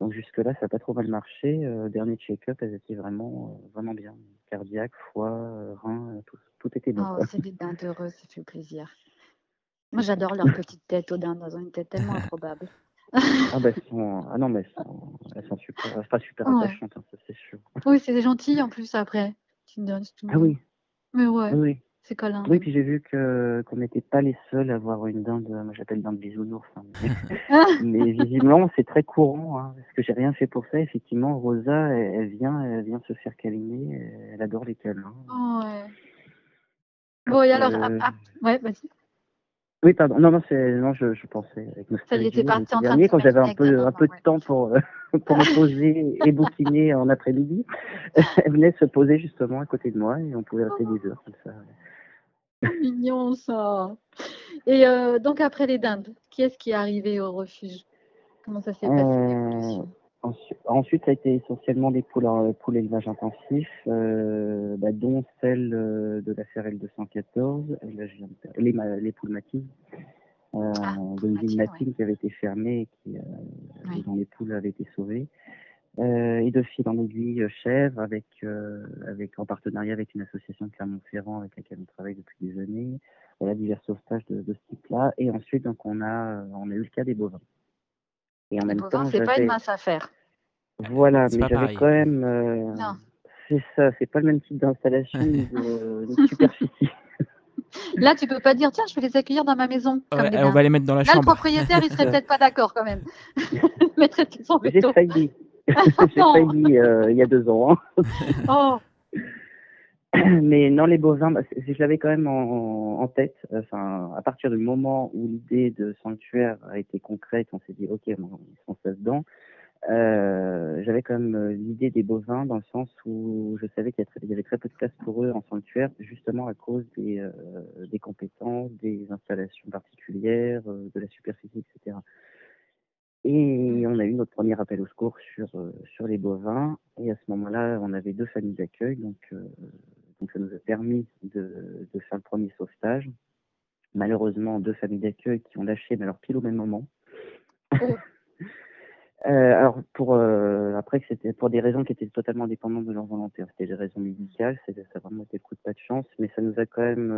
Donc jusque-là, ça n'a pas trop mal marché. Euh, dernier check-up, elles étaient vraiment, euh, vraiment bien. Cardiaque, foie, euh, rein, tout, tout était bien. Oh, c'est des dindes heureuses, ça fait plaisir. Moi, j'adore leur petite tête aux dindes. Elles ont une tête tellement improbable. Ah, bah, sont... ah non, mais elles sont, elles sont super, pas super attachantes, hein, ça c'est sûr. Oui, c'est gentil en plus après. Ah oui. Mais ouais. Oui. C'est câlin. Oui, puis j'ai vu que qu'on n'était pas les seuls à avoir une dinde, moi j'appelle dinde bisounours. Hein, mais, visiblement c'est très courant, hein, parce que j'ai rien fait pour ça. Effectivement, Rosa, elle, vient, elle vient se faire câliner, elle adore les câlins. Oh, ouais. Bon, et alors, euh, ouais, vas-y. Oui, pardon. Non, non, c'est, non, je, je pensais avec Ça y était parti en dernier, quand j'avais un peu, un peu de temps pour, euh, pour me poser et bouquiner en après-midi. Elle venait se poser justement à côté de moi et on pouvait rester des heures comme ça mignon ça. Et euh, donc après les dindes, qui est-ce qui est arrivé au refuge? Comment ça s'est passé euh, ensuite, ça a été essentiellement des poules, euh, poules élevage intensif, bah, dont celle de la CRL 214, les, les poules matines, euh, ah, de l'usine qui avait été fermée et qui, dont les poules avaient été sauvées. Euh, et de fil en aiguille euh, chèvre avec, euh, avec, en partenariat avec une association de Clermont-Ferrand avec laquelle on travaille depuis des années. Voilà, divers sauvetages de, de ce type-là. Et ensuite, donc, on a, on a eu le cas des bovins. Et en même temps, c'est pas une mince affaire. Voilà, mais j'avais quand même. non. C'est ça, c'est pas le même type d'installation de, superficie. Là, tu peux pas dire, tiens, je vais les accueillir dans ma maison. on va les mettre dans la Là, chambre. le propriétaire, il serait peut-être pas d'accord quand même. J'ai failli. J'ai failli euh, il y a deux ans. Hein. oh. Mais non, les bovins, bah, je l'avais quand même en, tête. Enfin, à partir du moment où l'idée de sanctuaire a été concrète, on s'est dit, ok, ils sont dedans. Euh, j'avais quand même euh, l'idée des bovins dans le sens où je savais qu'il y, avait très peu de place pour eux en sanctuaire, justement à cause des, des compétences, des installations particulières, de la superficie, etc. Et on a eu notre premier appel au secours sur, euh, sur les bovins. Et à ce moment-là, on avait deux familles d'accueil. Donc, euh, donc, ça nous a permis de, de, faire le premier sauvetage. Malheureusement, deux familles d'accueil qui ont lâché, mais alors pile au même moment. Oh. euh, alors, pour, euh, après, c'était pour des raisons qui étaient totalement indépendantes de leur volonté. C'était des raisons médicales, ça a vraiment été le coup de pas de chance, mais ça nous a quand même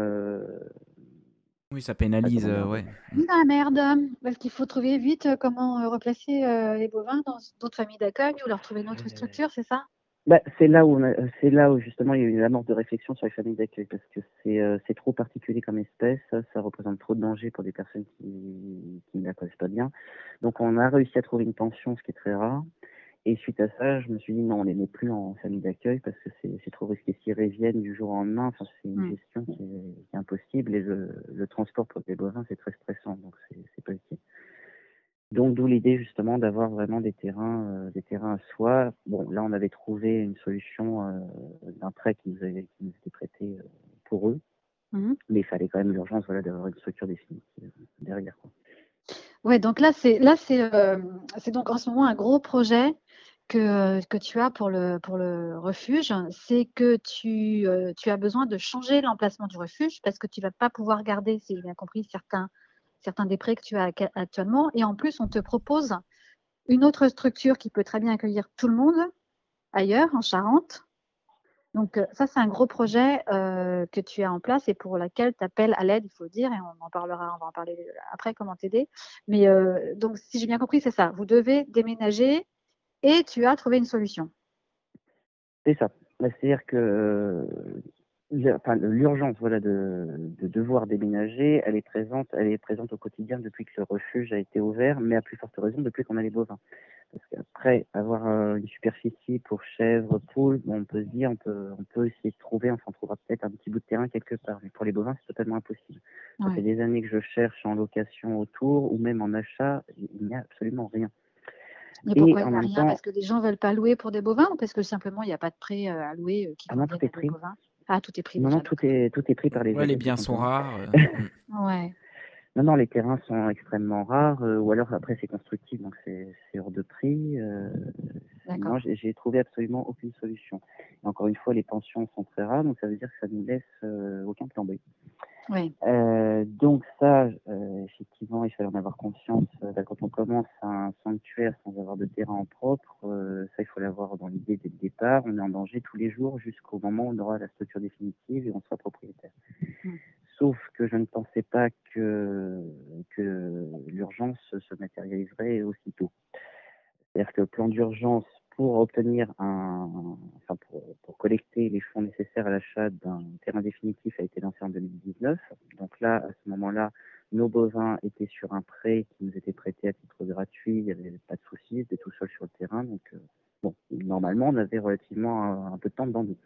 oui, ça pénalise, euh, ouais. Ah merde, parce qu'il faut trouver vite euh, comment euh, replacer les bovins dans d'autres familles d'accueil ou leur trouver une autre structure, c'est ça? Bah, c'est là où c'est là où justement il y a eu une amorce de réflexion sur les familles d'accueil parce que c'est trop particulier comme espèce, ça, représente trop de danger pour des personnes qui, qui ne la connaissent pas bien. Donc on a réussi à trouver une pension, ce qui est très rare. Et suite à ça, je me suis dit non, on les met plus en famille d'accueil parce que c'est trop risqué s'ils reviennent du jour au lendemain. Enfin, c'est une mm. gestion qui est, impossible et le, transport pour les bovins c'est très stressant, donc c'est. Donc d'où l'idée justement d'avoir vraiment des terrains, euh, des terrains à soi. Bon, là on avait trouvé une solution euh, d'un prêt qui nous, avait, qui nous était prêté euh, pour eux, mm-hmm. mais il fallait quand même l'urgence voilà d'avoir une structure définitive derrière. Quoi. Ouais, donc là c'est là c'est c'est donc en ce moment un gros projet que, que tu as pour le, pour le refuge, c'est que tu, tu as besoin de changer l'emplacement du refuge parce que tu ne vas pas pouvoir garder, si j'ai bien compris, certains, certains des prêts que tu as actuellement. Et en plus, on te propose une autre structure qui peut très bien accueillir tout le monde ailleurs, en Charente. Donc euh, ça, c'est un gros projet euh, que tu as en place et pour lequel tu appelles à l'aide, il faut dire, et on en parlera, on va en parler après, comment t'aider. Mais euh, donc, si j'ai bien compris, c'est ça. Vous devez déménager et tu as trouvé une solution. C'est ça. Bah, c'est-à-dire que l'urgence voilà, de, devoir déménager, elle est présente, elle est présente au quotidien depuis que le refuge a été ouvert, mais à plus forte raison depuis qu'on a les bovins. Parce qu'après avoir euh, une superficie pour chèvres, poules, on peut se dire, on peut, on peut essayer de trouver, enfin on trouvera peut-être un petit bout de terrain quelque part, mais pour les bovins c'est totalement impossible. Ça fait des années que je cherche en location autour ou même en achat, il n'y a absolument rien. Mais pourquoi il n'y a rien? Parce que les gens ne veulent pas louer pour des bovins ou parce que simplement il n'y a pas de prêt euh, à louer euh, qui ah non, tout est pris. Ah, tout est pris. Non, non, tout est, tout est pris par les. Ouais, les biens sont rares. ouais. Non, non, les terrains sont extrêmement rares, euh, ou alors après c'est constructif, donc c'est hors de prix. Euh, non, j'ai trouvé absolument aucune solution. Et encore une fois, les pensions sont très rares, donc ça veut dire que ça nous laisse euh, aucun plan B. Oui. Euh, donc ça, euh, effectivement, il fallait en avoir conscience. Euh, quand on commence un sanctuaire sans avoir de terrain en propre, ça, il faut l'avoir dans l'idée dès le départ. On est en danger tous les jours jusqu'au moment où on aura la structure définitive et on sera propriétaire. Mmh. Sauf que je ne pensais pas que, que l'urgence se matérialiserait aussitôt. C'est-à-dire que le plan d'urgence pour obtenir un, enfin pour, collecter les fonds nécessaires à l'achat d'un terrain définitif a été lancé en 2019. Donc là, à ce moment-là, nos bovins étaient sur un prêt qui nous était prêté à titre gratuit. Il n'y avait pas de soucis, c'était tout seul sur le terrain. Donc euh, bon, normalement, on avait relativement un, peu de temps devant nous.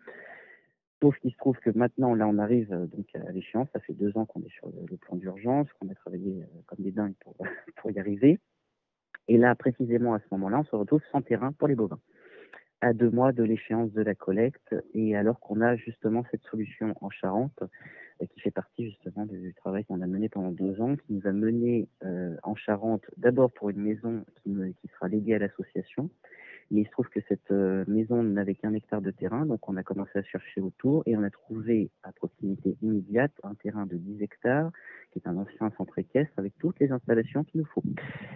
Sauf qu'il se trouve que maintenant, là, on arrive euh, donc à l'échéance. Ça fait deux ans qu'on est sur le, plan d'urgence, qu'on a travaillé euh, comme des dingues pour y arriver. Et là, précisément à ce moment-là, on se retrouve sans terrain pour les bovins, à deux mois de l'échéance de la collecte, et alors qu'on a justement cette solution en Charente, euh, qui fait partie justement du travail qu'on a mené pendant deux ans, qui nous a mené euh, en Charente d'abord pour une maison qui, qui sera léguée à l'association, mais il se trouve que cette euh, maison n'avait qu'un hectare de terrain, donc on a commencé à chercher autour et on a trouvé à proximité immédiate un terrain de 10 hectares, qui est un ancien centre équestre avec toutes les installations qu'il nous faut.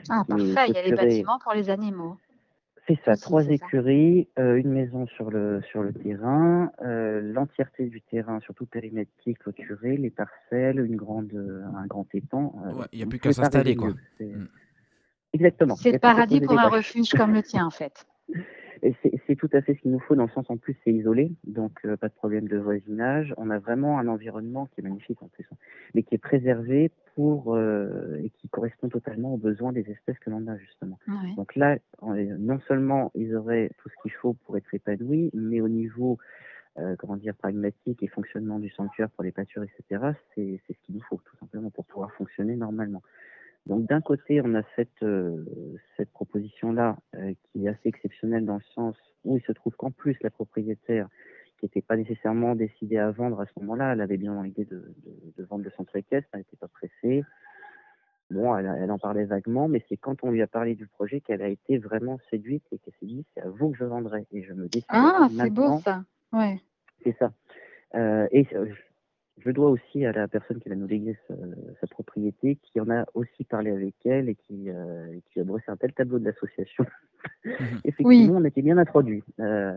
Ah, parfait, il y a les bâtiments pour les animaux. C'est ça, trois écuries, euh, une maison sur le, sur le terrain, euh, l'entièreté du terrain sur tout périmètre qui est clôturé, les parcelles, une grande, un grand étang. Il n'y a plus qu'à s'installer, quoi. Mm. Exactement. C'est le paradis pour un refuge comme le tien, en fait. C'est tout à fait ce qu'il nous faut dans le sens en plus c'est isolé, donc euh, pas de problème de voisinage. On a vraiment un environnement qui est magnifique en plus, hein, mais qui est préservé pour euh, et qui correspond totalement aux besoins des espèces que l'on a justement. Donc là, non seulement ils auraient tout ce qu'il faut pour être épanouis, mais au niveau euh, comment dire pragmatique et fonctionnement du sanctuaire pour les pâtures, etc. C'est ce qu'il nous faut tout simplement pour pouvoir fonctionner normalement. Donc d'un côté, on a cette, euh, cette proposition-là euh, qui est assez exceptionnelle dans le sens où il se trouve qu'en plus la propriétaire, qui n'était pas nécessairement décidée à vendre à ce moment-là, elle avait bien l'idée de, de, de, vendre le centre équestre, elle n'était pas pressée. Bon, elle, elle, en parlait vaguement, mais c'est quand on lui a parlé du projet qu'elle a été vraiment séduite et qu'elle s'est dit c'est à vous que je vendrai et je me décide. Ah, c'est beau ça. Ouais. C'est ça. Euh, et je dois aussi à la personne qui va nous léguer sa, propriété, qui en a aussi parlé avec elle et qui, euh, qui a brossé un tel tableau de l'association. Mhm. Effectivement, on était bien introduits. Euh,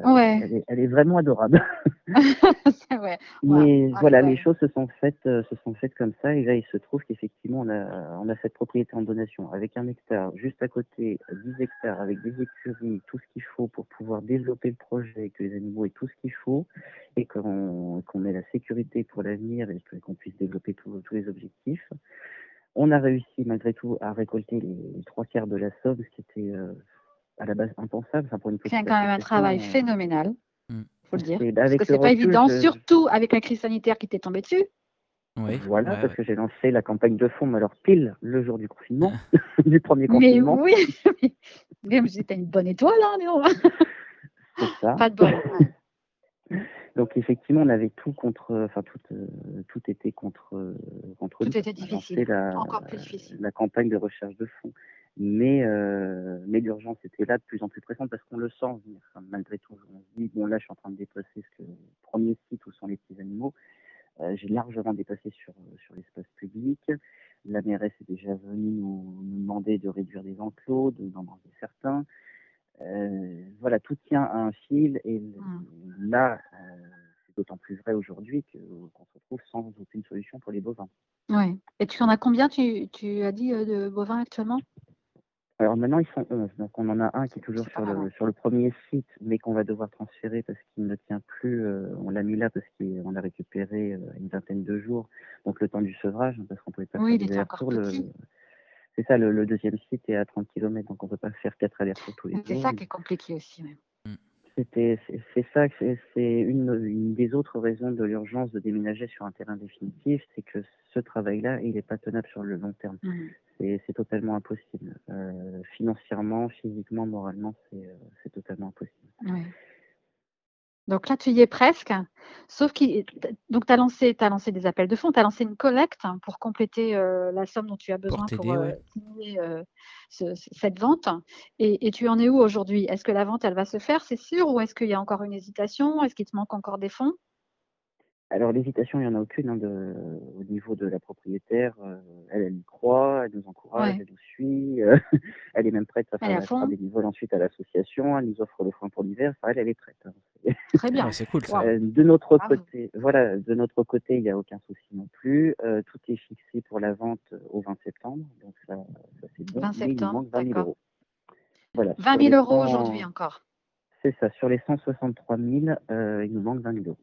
elle, est, vraiment adorable. Mais voilà, les choses se sont faites, euh, se sont faites comme ça. Et là, il se trouve qu'effectivement, on a, on a cette propriété en donation avec un hectare juste à côté, 10 hectares avec des écuries, tout ce qu'il faut pour pouvoir développer le projet, que les animaux aient tout ce qu'il faut et qu'on ait la sécurité pour l'avenir et qu'on puisse développer tous les objectifs. On a réussi malgré tout à récolter les, trois quarts de la somme, ce qui était euh, à la base impensable. pour une C'est quand même un travail euh, phénoménal, il mm. faut le dire. Parce que c'est pas évident, surtout avec la crise sanitaire qui t'est tombée dessus. Oui, voilà, parce que j'ai lancé la campagne de fonds, alors pile le jour du confinement, du premier confinement. Mais oui, mais c'était une bonne étoile, hein, C'est ça. Pas de bol. Donc effectivement, on avait tout contre, enfin tout, euh, tout était contre, contre. Tout était difficile, la, encore plus difficile. La campagne de recherche de fonds. Mais, euh, mais l'urgence était là de plus en plus pressante parce qu'on le sent venir. malgré tout, on se dit, bon là je suis en train de dépasser ce que, le premier site où sont les petits animaux. Euh, j'ai largement dépassé sur, sur l'espace public. La mairesse est déjà venue nous, demander de réduire les enclos, d'en enlever certains. Euh, voilà, tout tient à un fil et mmh. là, c'est d'autant plus vrai aujourd'hui qu'on se retrouve sans aucune solution pour les bovins. Oui. Et tu en as combien, tu, tu as dit, de bovins actuellement? Alors maintenant, ils sont 11. Donc on en a un qui est toujours sur le, sur le premier site, mais qu'on va devoir transférer parce qu'il ne tient plus. Euh, on l'a mis là parce qu'on l'a récupéré euh, une vingtaine de jours. Donc le temps du sevrage, hein, parce qu'on pouvait pas oui, faire des Le... C'est ça, le, deuxième site est à 30 km, donc on ne peut pas faire quatre allers-retours tous les jours. C'est ça qui est compliqué aussi. Mm. C'était, c'est ça, c'est une, une, des autres raisons de l'urgence de déménager sur un terrain définitif, c'est que ce travail-là, il n'est pas tenable sur le long terme. Mm c'est totalement impossible. Euh, financièrement, physiquement, moralement, c'est euh, totalement impossible. Donc là, tu y es presque. Sauf que donc tu as lancé, as lancé des appels de fonds, tu as lancé une collecte hein, pour compléter euh, la somme dont tu as besoin pour, pour cette vente. Et, et, tu en es où aujourd'hui? Est-ce que la vente, elle va se faire, c'est sûr Ou est-ce qu'il y a encore une hésitation? Est-ce qu'il te manque encore des fonds? Alors l'hésitation, il n'y en a aucune hein, de, au niveau de la propriétaire. Euh, elle, elle y croit, elle nous encourage, elle nous suit. euh, elle est même prête à faire des niveaux ensuite à l'association. Elle nous offre le foin pour l'hiver. Enfin, elle, elle est prête. hein. Très bien. c'est cool ça. Euh, de notre côté, voilà, de notre côté, il n'y a aucun souci non plus. Euh, tout est fixé pour la vente au 20 septembre, donc ça, ça c'est bon. 20 Mais il nous manque 20 000 euros. Voilà, 20 000 euros aujourd'hui encore. C'est ça. Sur les 163 000, euh, il nous manque 20 000 euros.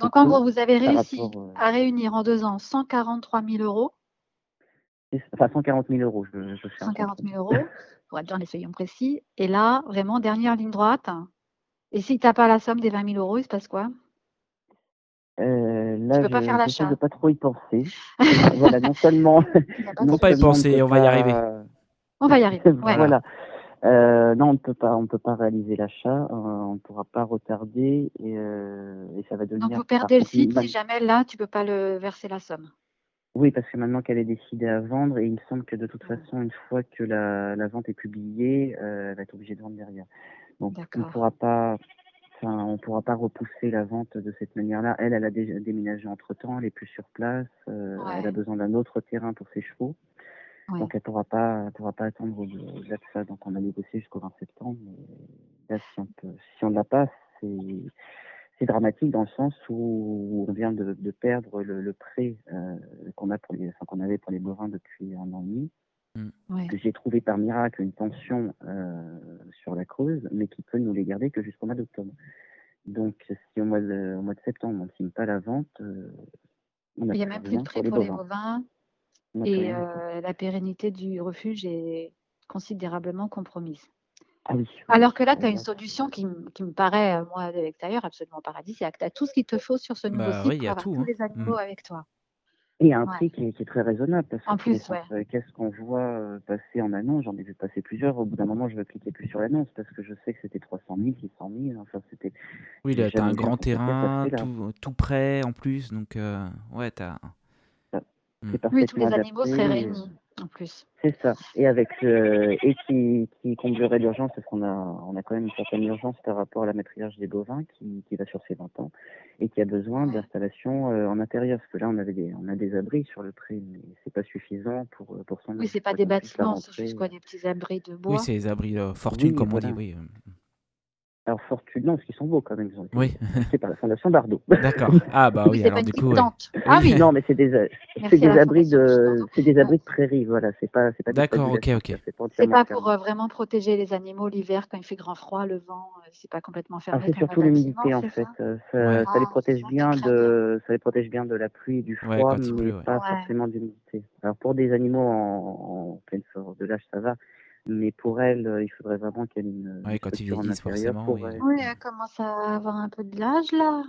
Donc en gros, vous avez réussi euh, à réunir en deux ans 143 000 euros. Enfin, 140 000 euros. Je, 140 000 euros, pour être dans les soyons précis. Et là, vraiment, dernière ligne droite. Et si tu n'as pas la somme des 20 000 euros, il se passe quoi? Euh, là, tu peux pas faire l'achat. Je pas trop y penser. voilà, non seulement. On ne peut pas y penser, on va y arriver. On va y arriver. voilà. Euh, non, on ne peut pas, on peut pas réaliser l'achat, euh, on ne pourra pas retarder et, euh, et, ça va devenir. Donc vous perdez le site si jamais là, tu peux pas le verser la somme. Oui, parce que maintenant qu'elle est décidée à vendre, et il me semble que de toute façon, une fois que la, la vente est publiée, elle va être obligée de vendre derrière. Donc on ne pourra pas, enfin, on pourra pas repousser la vente de cette manière-là. Elle, elle a déjà déménagé entre temps, elle est plus sur place, elle a besoin d'un autre terrain pour ses chevaux. Donc elle ne pourra pas, pourra pas attendre au-delà de ça. Donc on a négocié jusqu'au 20 septembre. Mais là, si on peut, si on ne l'a pas, c'est dramatique dans le sens où on vient de, de perdre le, le prêt euh, qu'on a pour les, enfin, qu'on avait pour les bovins depuis un an et demi. Mmh. Que j'ai trouvé par miracle une pension euh, sur la Creuse, mais qui peut nous les garder que jusqu'au mois d'octobre. Donc, si au mois de, au mois de septembre on ne signe pas la vente, euh, on a Il n'y a même plus de prêt pour les bovins. Et euh, la pérennité du refuge est considérablement compromise. Ah oui. Alors que là, tu as une solution qui, qui, me paraît, euh, moi, de l'extérieur, absolument paradisiaque. Tu as tout ce qu'il te faut sur ce nouveau bah, site oui, pour avoir tout, tous hein. les animaux mmh. avec toi. Et un prix qui est, très raisonnable. Parce en plus, ouais. Euh, qu'est-ce qu'on voit passer en annonce? J'en ai vu passer plusieurs. Au bout d'un moment, je ne cliquer plus sur l'annonce parce que je sais que c'était 300 000, 600 000. Enfin, c'était. Oui, tu as un grand terrain, tout, tout, prêt en plus. Donc, euh, ouais, tu as. Mm. Oui, tous les animaux seraient réunis en plus. C'est ça. Et avec euh, et qui, qui comblerait l'urgence, parce qu'on a on a quand même une certaine urgence par rapport à la matriarche des bovins qui, qui va sur ses 20 ans et qui a besoin d'installation euh, en intérieur. Parce que là, on avait des on a des abris sur le pré, mais c'est pas suffisant pour pour son. Oui, c'est pas des bâtiments, c'est juste quoi, des petits abris de bois. Oui, c'est des abris euh, fortune, comme on dit. Oui. Alors Fortune, non, parce qu'ils sont beaux quand même. Ils ont été oui. C'est par la Fondation Bardot. D'accord. Ah bah oui, alors du coup. Ah oui. Non, mais c'est des, c'est des abris de, c'est des abris de prairie, voilà. C'est pas, c'est pas. D'accord, ok, ok. C'est pas, pour euh, vraiment protéger les animaux l'hiver quand il fait grand froid, le vent, euh, c'est pas complètement fermé. Ah, c'est surtout l'humidité en fait. Ça, les protège bien de, ça les protège bien de la pluie et du froid, mais pas forcément d'humidité. Alors pour des animaux en, en pleine sorte de l'âge, ça va. Mais pour elle, euh, il faudrait vraiment qu'elle ait une, ouais, quand il vieillissent, forcément. Pour oui. Elle. oui, elle commence à avoir un peu de l'âge là.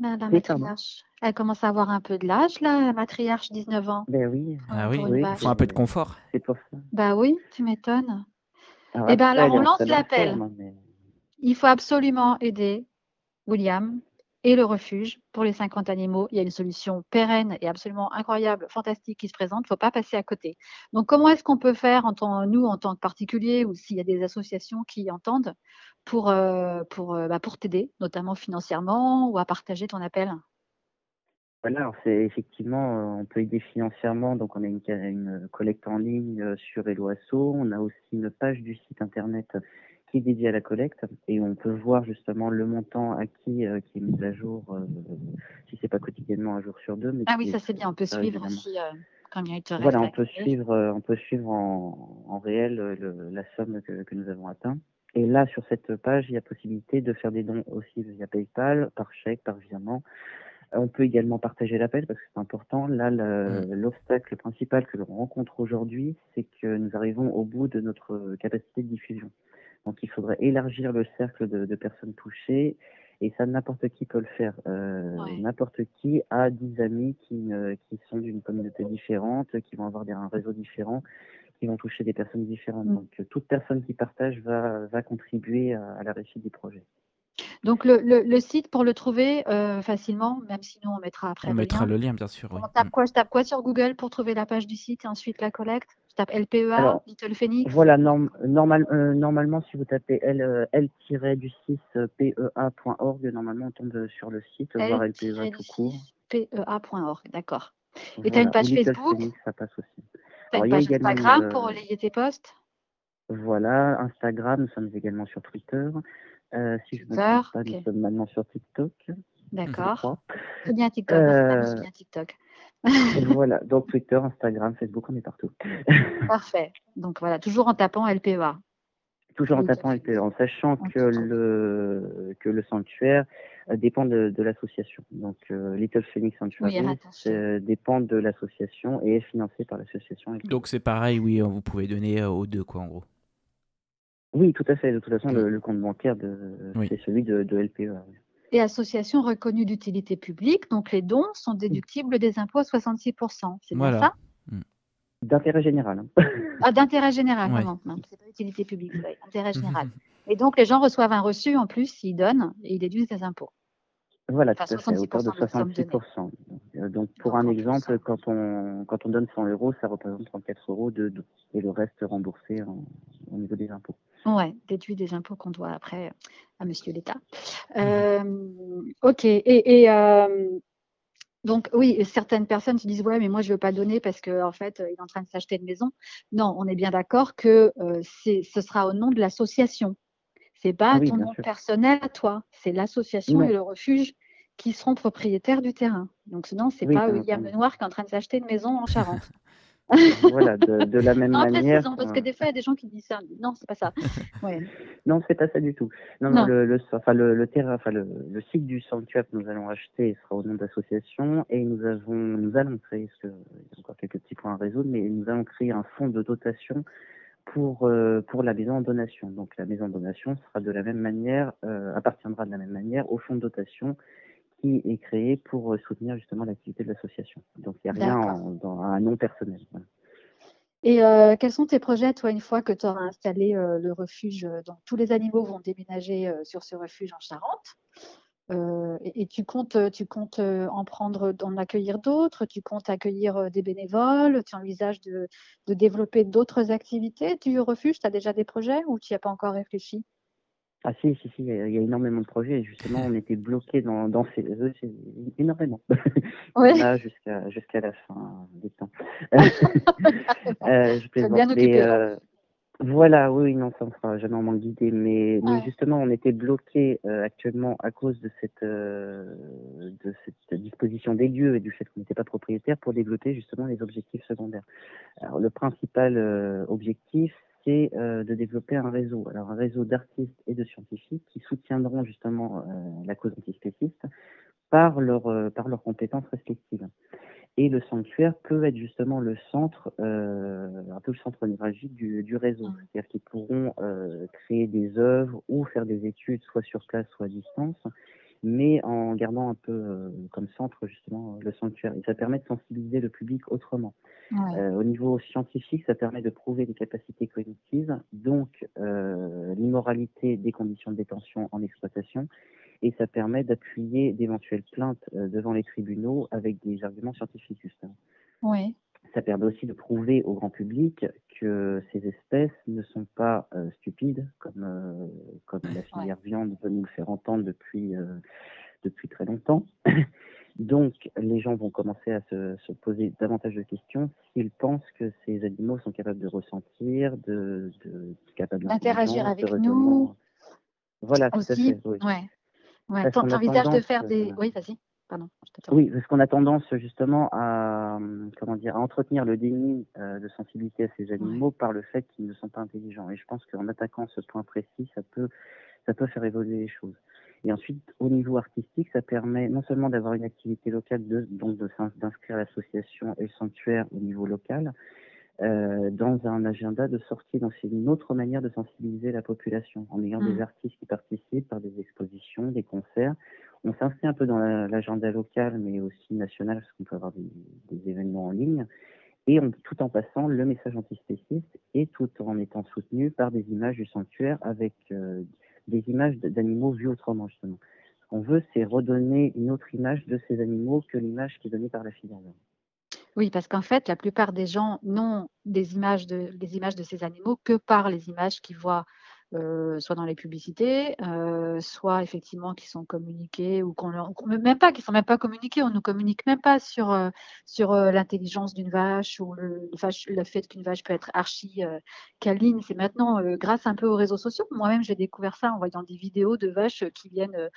La, la matriarche. Elle commence à avoir un peu de l'âge là, la matriarche, 19 ans. Ben oui. Ah oui, oui. il faut un peu de confort. C'est pour ça. Bah oui, tu m'étonnes. Eh ben alors on lance l'appel. Mais... Il faut absolument aider William et le refuge pour les 50 animaux. Il y a une solution pérenne et absolument incroyable, fantastique qui se présente. Il ne faut pas passer à côté. Donc, comment est-ce qu'on peut faire, en tant, nous, en tant que particuliers, ou s'il y a des associations qui entendent, pour, euh, pour, euh, bah, pour t'aider, notamment financièrement ou à partager ton appel? Voilà, c'est effectivement, euh, on peut aider financièrement, donc on a une, une collecte en ligne sur Eloasso, on a aussi une page du site internet qui est dédiée à la collecte et on peut voir justement le montant acquis qui est mis à jour, si c'est pas quotidiennement un jour sur deux. Mais ah oui, ça c'est bien, on peut suivre aussi quand il te Voilà, on peut suivre, on peut suivre en, en réel la somme que, que nous avons atteint. Et là, sur cette page, il y a possibilité de faire des dons aussi via PayPal, par chèque, par virement. On peut également partager l'appel parce que c'est important. Là, mmh. l'obstacle principal que l'on rencontre aujourd'hui, c'est que nous arrivons au bout de notre capacité de diffusion. Donc, il faudrait élargir le cercle de, personnes touchées et ça, n'importe qui peut le faire. Euh, n'importe qui a 10 amis qui, qui sont d'une communauté différente, qui vont avoir des, un réseau différent qui vont toucher des personnes différentes. Mm. Donc, toute personne qui partage va, va contribuer à, la réussite du projet. Donc, le, le, site, pour le trouver euh, facilement, même si nous, on mettra après on mettra le lien, bien sûr. On tape, mm. quoi, je tape quoi sur Google pour trouver la page du site et ensuite la collecte? Je tape LPEA, Little Phoenix Voilà, normal, euh, normalement, si vous tapez L, du 6 PEA.org, normalement, on tombe sur le site, voir LPEA tout court. PEA.org, d'accord. Et tu as une page Facebook Ça passe aussi une page Instagram pour relayer tes posts? Voilà, Instagram, nous sommes également sur Twitter. Euh, si je me trompe pas, nous sommes maintenant sur TikTok. D'accord. C'est bien TikTok. Euh... bien TikTok. Voilà, donc Twitter, Instagram, Facebook, on est partout. Parfait. Donc voilà, toujours en tapant LPEA. Toujours en tapant LPEA, en sachant que le, que le sanctuaire euh, dépend de, de l'association. Donc euh, Little Phoenix Sanctuary dépend de l'association et est financé par l'association. Donc c'est pareil, oui, vous pouvez donner euh, aux deux, quoi, en gros. Oui, tout à fait. De toute façon, le, compte bancaire, de, c'est celui de, de LPEA. Et association reconnue d'utilité publique, donc les dons sont déductibles des impôts à 66%. C'est bien ça? Mm. D'intérêt général. Hein. Ah, d'intérêt général, vraiment. C'est pas d'utilité publique, c'est d'intérêt général. Et donc, les gens reçoivent un reçu en plus s'ils donnent et ils déduisent des impôts. Voilà, tout à fait, à hauteur de 66%. Euh, donc, pour un exemple, quand on, quand on donne 100 euros, ça représente 34 euros de dons et le reste remboursé au niveau des impôts. Oui, déduit des impôts qu'on doit après à monsieur l'État. Euh, ok, et, euh, donc oui, certaines personnes se disent ouais, mais moi je veux pas donner parce qu'en en fait il est en train de s'acheter une maison. Non, on est bien d'accord que ce sera au nom de l'association. C'est pas ton nom personnel à toi, c'est l'association et le refuge qui seront propriétaires du terrain. Donc sinon, c'est n'est pas William Lenoir qui est en train de s'acheter une maison en Charente. voilà, de, la même non, manière. parce que des fois, il y a des gens qui disent ça. Non, c'est pas ça. Ouais. non, c'est pas ça du tout. Non, non. le, le, enfin, le, terrain, enfin, le, site du sanctuaire que nous allons acheter sera au nom d'association et nous avons, nous allons créer, parce qu'il y a encore quelques petits points à résoudre, mais nous allons créer un fonds de dotation pour, euh, pour la maison en donation. Donc la maison en donation sera de la même manière, euh, appartiendra de la même manière au fonds de dotation qui est créé pour euh, soutenir justement l'activité de l'association. Donc il n'y a rien dans un nom personnel. Et quels sont tes projets, toi, une fois que tu auras installé le refuge Donc tous les animaux vont déménager sur ce refuge en Charente? Euh, et, tu comptes, tu comptes euh, en prendre, accueillir d'autres, tu comptes accueillir euh, des bénévoles, tu envisages de, de développer d'autres activités? Du refuge Tu as déjà des projets ou tu n'y as pas encore réfléchi? Ah si, si, si, il y, a, énormément de projets. Justement, on était bloqué dans, dans ces énormément. Oui. jusqu'à jusqu'à la fin des temps. euh, je plaisante. Bien voilà, oui, non, ça ne sera jamais en manque d'idées, mais, mais, justement, on était bloqué euh, actuellement à cause de cette, euh, de cette disposition des lieux et du fait qu'on n'était pas propriétaire pour développer justement les objectifs secondaires. Alors, le principal euh, objectif, c'est de développer un réseau, alors un réseau d'artistes et de scientifiques qui soutiendront justement la cause antispéciste par, leur, par leurs compétences respectives. Et le sanctuaire peut être justement le centre, euh, un peu le centre névralgique du, du réseau. C'est-à-dire qu'ils pourront euh, créer des œuvres ou faire des études, soit sur place, soit à distance, mais en gardant un peu euh, comme centre justement le sanctuaire. Et ça permet de sensibiliser le public autrement. Euh, au niveau scientifique, ça permet de prouver les capacités cognitives, donc euh, l'immoralité des conditions de détention en exploitation et ça permet d'appuyer d'éventuelles plaintes devant les tribunaux avec des arguments scientifiques justement. Oui. Ça permet aussi de prouver au grand public que ces espèces ne sont pas stupides, comme, comme la filière viande veut nous le faire entendre depuis, depuis très longtemps. Donc, les gens vont commencer à se, poser davantage de questions s'ils pensent que ces animaux sont capables de ressentir, de, de capables d'interagir avec nous. Voilà, tout à fait. Oui. Ouais. Ouais. de faire des. Oui, vas-y. Pardon, oui, parce qu'on a tendance justement à, comment dire, à entretenir le déni euh, de sensibilité à ces animaux par le fait qu'ils ne sont pas intelligents. Et je pense qu'en attaquant ce point précis, ça peut, ça peut faire évoluer les choses. Et ensuite, au niveau artistique, ça permet non seulement d'avoir une activité locale, de, donc d'inscrire l'association et le sanctuaire au niveau local, euh, dans un agenda de sortie. Donc c'est une autre manière de sensibiliser la population, en ayant des mmh. artistes qui participent par des expositions, des concerts. On s'inscrit un peu dans l'agenda local, mais aussi national, parce qu'on peut avoir des, événements en ligne, et tout en passant le message antispéciste et tout en étant soutenu par des images du sanctuaire avec euh, des images d'animaux vus autrement, justement. Ce qu'on veut, c'est redonner une autre image de ces animaux que l'image qui est donnée par la filière. Oui, parce qu'en fait, la plupart des gens n'ont des images de, des images de ces animaux que par les images qu'ils voient euh, soit dans les publicités, euh, soit effectivement qui sont communiqués ou qu'on même pas, qui sont même pas communiqués, on nous communique même pas sur euh, sur l'intelligence d'une vache ou le, le fait qu'une vache peut être archi câline. C'est maintenant grâce un peu aux réseaux sociaux. Moi-même, j'ai découvert ça en voyant des vidéos de vaches qui viennent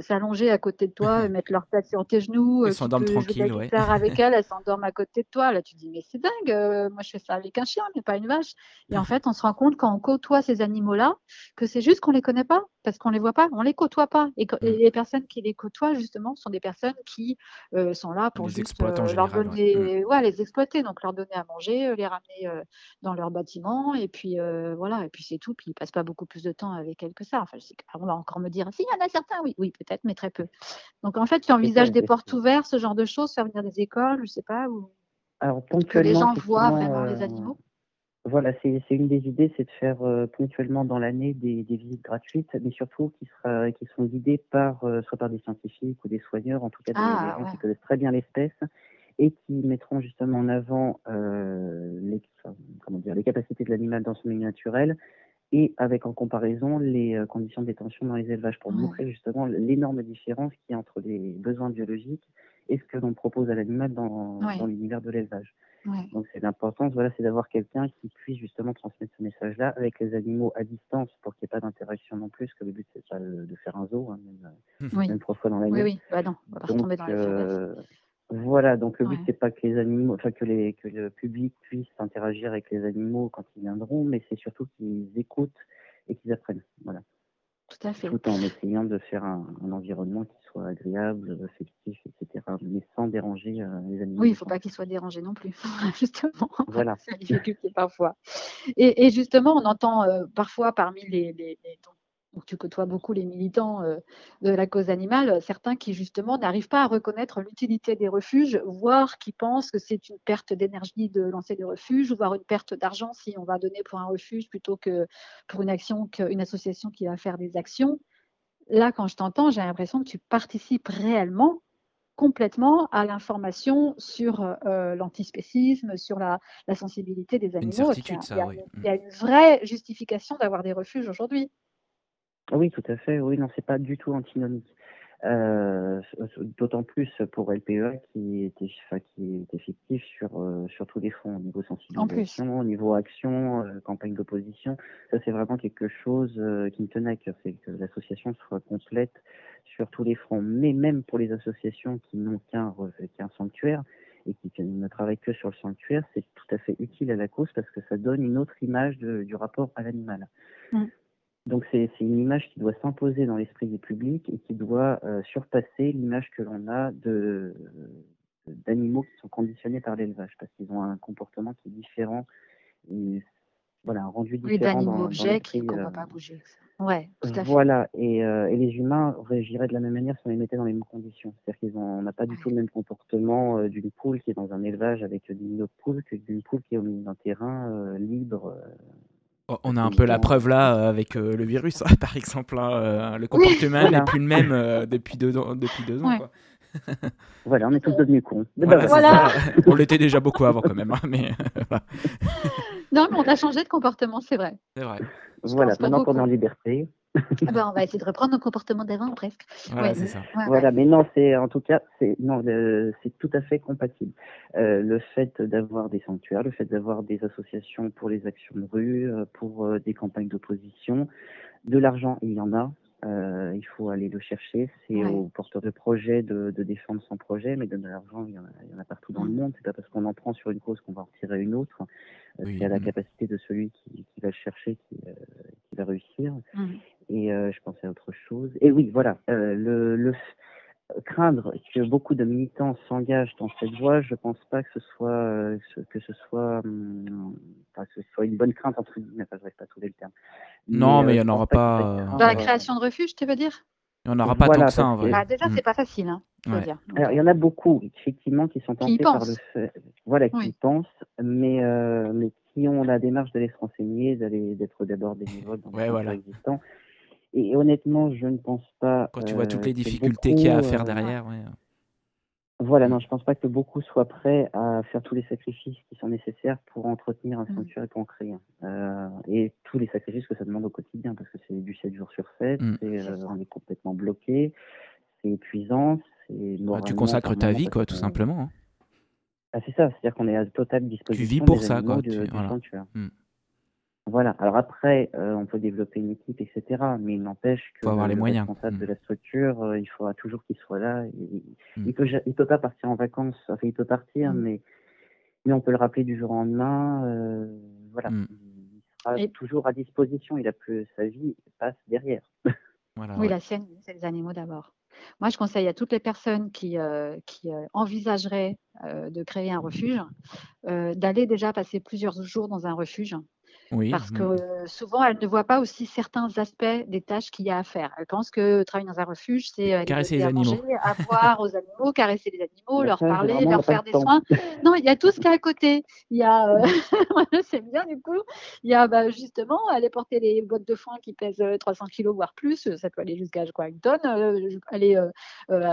s'allonger à côté de toi, mettre leur tête sur tes genoux, elles s'endorment tranquilles, ouais. avec elles, elles s'endorment à côté de toi. Là, tu dis mais c'est dingue. moi, je fais ça avec un chien, mais pas une vache. Et en fait, on se rend compte quand on côtoie ces que c'est juste qu'on les connaît pas parce qu'on les voit pas, on les côtoie pas. Et, mmh. les personnes qui les côtoient justement sont des personnes qui euh, sont là pour juste euh, leur donner, mmh. les exploiter, donc leur donner à manger, euh, les ramener dans leur bâtiment et puis voilà, et puis c'est tout. Puis ils passent pas beaucoup plus de temps avec elles que ça. Enfin, je sais on va encore me dire, si il y en a certains, oui, oui peut-être, mais très peu. Donc en fait, tu envisages des portes ouvertes, ce genre de choses, faire venir des écoles, je sais pas, ou que les gens voient vraiment les animaux. Voilà, c'est une des idées, c'est de faire euh, ponctuellement dans l'année des, des, visites gratuites, mais surtout qui, sera, qui sont guidées par, euh, soit par des scientifiques ou des soigneurs, en tout cas des, ah, gens qui connaissent très bien l'espèce et qui mettront justement en avant euh, les, comment dire, les capacités de l'animal dans son milieu naturel et avec en comparaison les conditions de détention dans les élevages pour montrer justement l'énorme différence qu'il y a entre les besoins biologiques et ce que l'on propose à l'animal dans, dans l'univers de l'élevage. Donc c'est l'importance, voilà, c'est d'avoir quelqu'un qui puisse justement transmettre ce message-là avec les animaux à distance pour qu'il n'y ait pas d'interaction non plus, que le but c'est pas de faire un zoo, hein, même, même, trois fois dans l'année. Oui, oui, bah non, on va pas donc, dans euh, Voilà, donc le but c'est pas que les animaux, enfin que les que le public puisse interagir avec les animaux quand ils viendront, mais c'est surtout qu'ils écoutent et qu'ils apprennent. Voilà. Tout à fait. Tout en essayant de faire un, environnement qui soit agréable, affectif, etc., mais sans déranger euh, les animaux. Oui, il ne faut pas qu'ils soient dérangés non plus, justement. Voilà. C'est difficulté parfois. Et, et, justement, on entend euh, parfois parmi les, les, les, donc tu côtoies beaucoup les militants euh, de la cause animale, certains qui justement n'arrivent pas à reconnaître l'utilité des refuges, voire qui pensent que c'est une perte d'énergie de lancer des refuges, voire une perte d'argent si on va donner pour un refuge plutôt que pour une action, qu'une association qui va faire des actions. Là, quand je t'entends, j'ai l'impression que tu participes réellement complètement à l'information sur euh, l'antispécisme, sur la, sensibilité des animaux. il, y a, une vraie justification d'avoir des refuges aujourd'hui. Oui, tout à fait. Oui, non, c'est pas du tout antinomique. Euh, d'autant plus pour LPEA qui était, qui est effectif sur, euh, sur tous les fronts, au niveau sensibilisation, au niveau action, euh, campagne d'opposition. Ça, c'est vraiment quelque chose qui me tenait à cœur, c'est que l'association soit complète sur tous les fronts. Mais même pour les associations qui n'ont qu'un qu'un sanctuaire et qui ne travaillent que sur le sanctuaire, c'est tout à fait utile à la cause parce que ça donne une autre image du rapport à l'animal. Mmh. Donc c'est une image qui doit s'imposer dans l'esprit du public et qui doit euh, surpasser l'image que l'on a de d'animaux qui sont conditionnés par l'élevage parce qu'ils ont un comportement qui est différent et voilà un rendu différent. Oui, d'animaux objets qui ne euh, pas bouger. Ouais, tout à fait. Voilà, et, euh, et, les humains réagiraient de la même manière si on les mettait dans les mêmes conditions. C'est-à-dire qu'on n'a pas du tout le même comportement d'une poule qui est dans un élevage avec 10 000 poules que d'une poule qui est au milieu d'un terrain libre on a un peu la preuve là euh, avec euh, le virus, par exemple. Hein, euh, le comportement n'est plus le même depuis deux ans. Depuis deux ans quoi. voilà, on est tous devenus cons. Voilà, on l'était déjà beaucoup avant quand même. Hein, mais, non, mais on a changé de comportement, c'est vrai. C'est vrai. voilà, maintenant qu'on est en liberté. Ah ben, on va essayer de reprendre nos comportements d'avant presque. Voilà, c'est ça. voilà, mais non, c'est en tout cas, c'est non, c'est tout à fait compatible. Euh, le fait d'avoir des sanctuaires, le fait d'avoir des associations pour les actions de rue, euh, pour euh, des campagnes d'opposition, de l'argent, il y en a. Euh, il faut aller le chercher. C'est aux porteurs de projets de, de, défendre son projet, mais de l'argent, il, y en a partout dans le monde. C'est pas parce qu'on en prend sur une cause qu'on va en retirer une autre. Euh, c'est à la capacité de celui qui, qui va le chercher qui, euh, qui va réussir. Mmh. Et je pensais à autre chose. Et oui, voilà, le, le craindre que beaucoup de militants s'engagent dans cette voie, je pense pas que ce soit euh, que ce soit hum, que ce soit une bonne crainte entre guillemets, enfin, je n'arrive pas à trouver le terme. non, mais il n'y en aura pas. Dans la création de refuge, tu veux dire? Il n'y en aura pas tant que ça en vrai. Ah, déjà, c'est pas facile, hein, dire. Alors, il y en a beaucoup effectivement qui sont tentés par le fait, voilà, qui pensent, mais mais qui ont la démarche d'aller se renseigner, d'aller d'être d'abord bénévoles dans ouais, voilà. existants et honnêtement, je ne pense pas. Quand tu vois toutes euh, les difficultés qu'il y a à faire euh, derrière, ouais. Voilà, non, je pense pas que beaucoup soient prêts à faire tous les sacrifices qui sont nécessaires pour entretenir un mmh. sanctuaire concret. Euh, et tous les sacrifices que ça demande au quotidien, parce que c'est du 7 jours sur 7, mmh. euh, on est complètement bloqué, c'est épuisant, c'est bah, Tu consacres ta vie, quoi, tout simplement. Hein. Ah, c'est ça, c'est-à-dire qu'on est à totale disposition. Tu vis pour ça, quoi. Du, sanctuaire. Mmh. Voilà. Alors après, euh, on peut développer une équipe, etc. Mais il n'empêche que avoir les le moyens. responsable de mmh. la structure, euh, il faudra toujours qu'il soit là. Il, mmh. il peut, il peut pas partir en vacances. Enfin, il peut partir, mmh. mais mais on peut le rappeler du jour au lendemain. Euh, voilà. Il sera toujours à disposition. Il a plus sa vie passe derrière. Voilà, oui, la sienne, c'est les animaux d'abord. Moi, je conseille à toutes les personnes qui, euh, qui euh, envisageraient euh, de créer un refuge d'aller déjà passer plusieurs jours dans un refuge parce mmh. que souvent, elles ne voient pas aussi certains aspects des tâches qu'il y a à faire. Elles pensent que travailler dans un refuge, c'est caresser les animaux, manger, avoir aux animaux, caresser les animaux, leur parler, leur faire des soins. Non, il y a tout ce qu'il y a à côté. Il y a, c'est bien du coup, il y a bah, justement aller porter les bottes de foin qui pèsent 300 kg voire plus, ça peut aller jusqu'à quoi une tonne, aller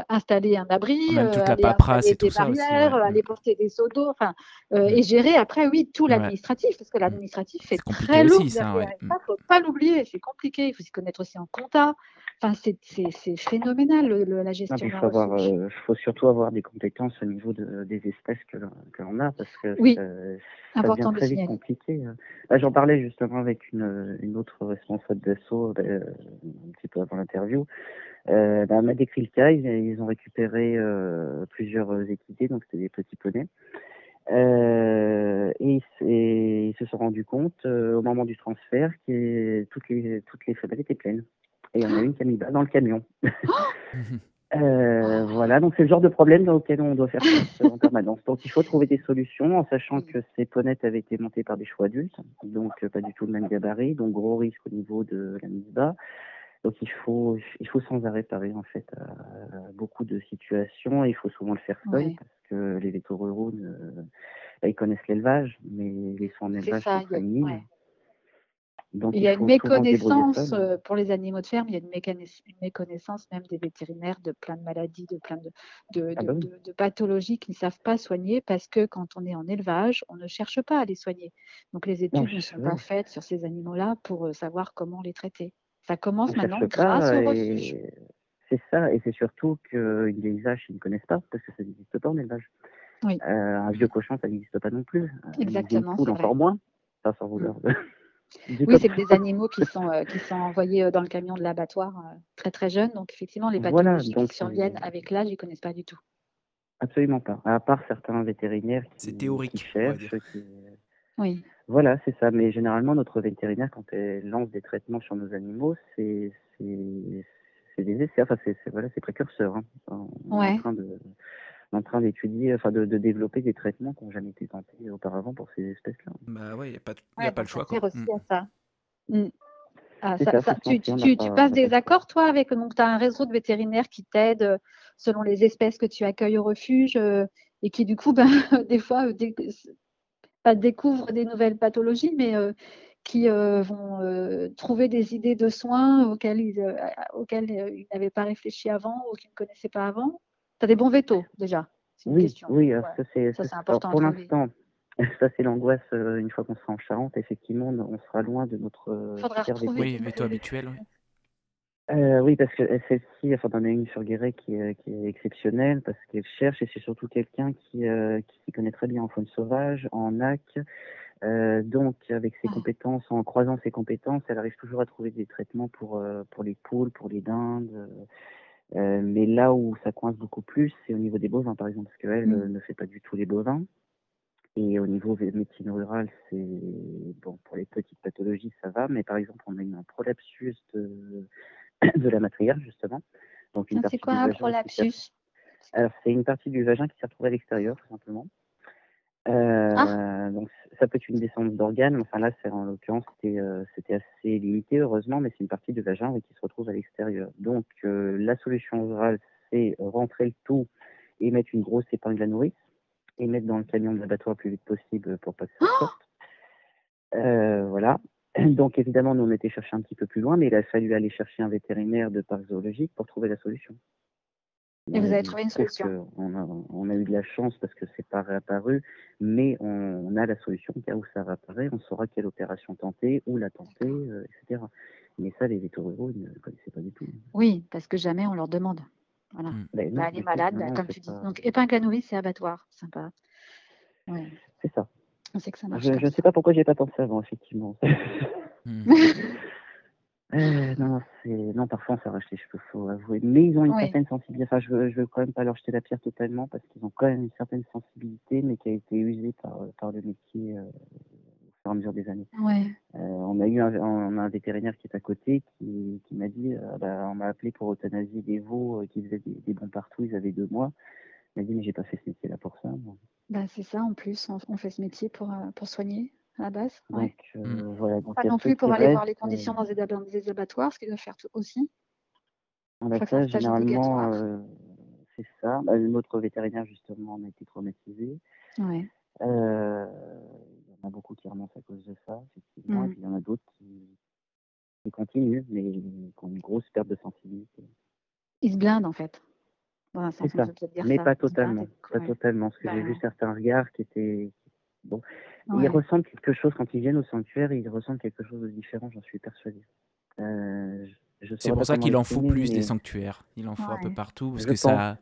installer un abri, Même toute la paperasse et tout ça aussi, aller porter des seaux d'eau, enfin, mmh. et gérer après oui tout l'administratif parce que mmh. l'administratif fait très lourd. Il ne faut pas l'oublier, c'est compliqué. Il faut s'y connaître aussi en compta. Enfin, c'est phénoménal la gestion. il faut, avoir, euh, faut surtout avoir des compétences au niveau de, des espèces que, l'on a parce que oui. ça, devient très vite compliqué. Hein. J'en parlais justement avec une, une autre responsable d'assaut euh, un petit peu avant l'interview. Euh, bah, elle m'a décrit le cas. Ils, ont récupéré euh, plusieurs équités, donc c'était des petits poneys. Euh, et, ils se sont rendus compte euh, au moment du transfert que toutes les, toutes les étaient pleines. Et il y en a une qui a mis bas dans le camion. euh, voilà, donc c'est le genre de problème dans lequel on doit faire face en permanence. Donc il faut trouver des solutions en sachant que ces ponnettes avaient été montées par des choix adultes, donc pas du tout le même gabarit, donc gros risque au niveau de la mise bas. Donc il faut, il faut sans arrêt parer en fait à beaucoup de situations. il faut souvent le faire seul parce que les vétos ruraux, bah, ils connaissent l'élevage, mais les soins en élevage sont très Donc, il y a une méconnaissance euh, pour les animaux de ferme, il y a une, méconnaissance même des vétérinaires de plein de maladies, de plein de, de, ah bah de, pathologies qu'ils ne savent pas soigner parce que quand on est en élevage, on ne cherche pas à les soigner. Donc les études ne sont pas faites sur ces animaux-là pour euh, savoir comment les traiter. Ça commence maintenant grâce au refuge. C'est ça, et c'est surtout que les vaches, ils ne connaissent pas, parce que ça n'existe pas en élevage. Oui. Euh, un vieux cochon, ça n'existe pas non plus. Exactement. Une encore moins, pas sans vouloir. Mm. oui, c'est des animaux qui sont, euh, qui sont envoyés euh, dans le camion de l'abattoir très très jeunes. Donc effectivement, les pathologies qui surviennent avec l'âge, ils ne connaissent pas du tout. Absolument pas. À part certains vétérinaires qui, théorique, qui cherchent. Qui... Oui. Voilà, c'est ça. Mais généralement, notre vétérinaire, quand elle lance des traitements sur nos animaux, c'est des essais, enfin, c'est voilà, précurseur. Hein. On est en train de en train d'étudier, enfin de, de, développer des traitements qui n'ont jamais été tentés auparavant pour ces espèces-là. Bah ouais, il n'y a pas, y a pas le choix. Quoi. Aussi mmh. à ça. Mmh. Ah, ça, ça tu, tu, tu, passes des accords, toi, avec. Donc, tu as un réseau de vétérinaires qui t'aident selon les espèces que tu accueilles au refuge euh, et qui, du coup, ben, des fois, euh, pas découvrent des nouvelles pathologies, mais qui vont trouver des idées de soins auxquelles ils, auxquelles, ils n'avaient pas réfléchi avant ou qu'ils ne connaissaient pas avant Tu as des bons vétos déjà Oui, oui ça c'est important. Pour l'instant, ça c'est l'angoisse une fois qu'on sera en Charente. Effectivement, on sera loin de notre oui, veto habituel. Oui. Euh, oui, parce que celle-ci, enfin, on a une sur Guéret qui est, qui est exceptionnelle parce qu'elle cherche et c'est surtout quelqu'un qui, euh, qui connaît très bien en faune sauvage, en NAC. Euh, donc, avec ses compétences, en croisant ses compétences, elle arrive toujours à trouver des traitements pour, euh, pour les poules, pour les dindes. Euh, mais là où ça coince beaucoup plus, c'est au niveau des bovins, par exemple, parce qu'elle mmh. ne fait pas du tout les bovins. Et au niveau médecine rurale, c'est bon pour les petites pathologies, ça va, mais par exemple, on a eu un prolapsus de de la matrière, justement. Donc, c'est quoi un prolapsus Alors, c'est une partie du vagin qui s'est retrouvée à l'extérieur, tout simplement. Euh, ah. Donc, ça peut être une descente d'organes. Enfin, là, en l'occurrence, euh, c'était assez limité, heureusement, mais c'est une partie du vagin qui se retrouve à l'extérieur. Donc, euh, la solution orale, c'est rentrer le tout et mettre une grosse épingle à nourrice et mettre dans le camion de l'abattoir le plus vite possible pour pas que ça oh sorte. voilà. Donc évidemment, nous on était chercher un petit peu plus loin, mais il a fallu aller chercher un vétérinaire de parc zoologique pour trouver la solution. Et vous avez trouvé une solution on a, on a, eu de la chance parce que c'est pas réapparu, mais on, a la solution. Car où ça réapparaît, on saura quelle opération tenter, où la tenter, euh, etc. Mais ça, les vétérinaires ne connaissaient pas du tout. Oui, parce que jamais on leur demande. Voilà. Mmh. Ben bah, elle est malade, comme tu dis. Donc épingle à nourrice, c'est abattoir. Sympa. Ouais. C'est ça. On sait que ça marche. Je ne sais pas pourquoi j'ai pas pensé avant, effectivement. Hmm. euh, non, non, parfois on s'arrache les cheveux, faut avouer. Mais ils ont une certaine sensibilité. Enfin, je veux, veux quand même pas leur jeter la pierre totalement parce qu'ils ont quand même une certaine sensibilité, mais qui a été usée par, par le métier euh, au fur et à mesure des années. Ouais. Euh, on a eu un, on a un vétérinaire qui est à côté qui, qui m'a dit, euh, bah, on m'a appelé pour euthanasier des veaux qui faisaient des, des bons partout, ils avaient deux mois. Il m'a dit, mais j'ai pas fait ce métier-là pour ça. Bah, c'est ça, en plus, on, fait ce métier pour, euh, pour soigner à la base. Donc, euh, mmh. voilà, pas non plus pour aller voir les conditions dans, des, abattoirs, ce qu'ils doivent faire aussi. ça, généralement, euh, c'est ça. Bah, notre vétérinaire, justement, on a été traumatisé. Ouais. il y en a beaucoup qui remontent à cause de ça, effectivement. Et mmh. puis, il y en a d'autres qui, qui continuent, mais qui ont une grosse perte de sensibilité. Ils se blindent, en fait c'est ça. Mais pas totalement. Pas totalement. Parce que j'ai vu certains regards qui étaient. Bon. Ils ressentent quelque chose quand ils viennent au sanctuaire, ils ressentent quelque chose de différent, j'en suis persuadé. Euh, c'est pour ça qu'il en faut plus des sanctuaires. Il en faut un peu partout parce que ça,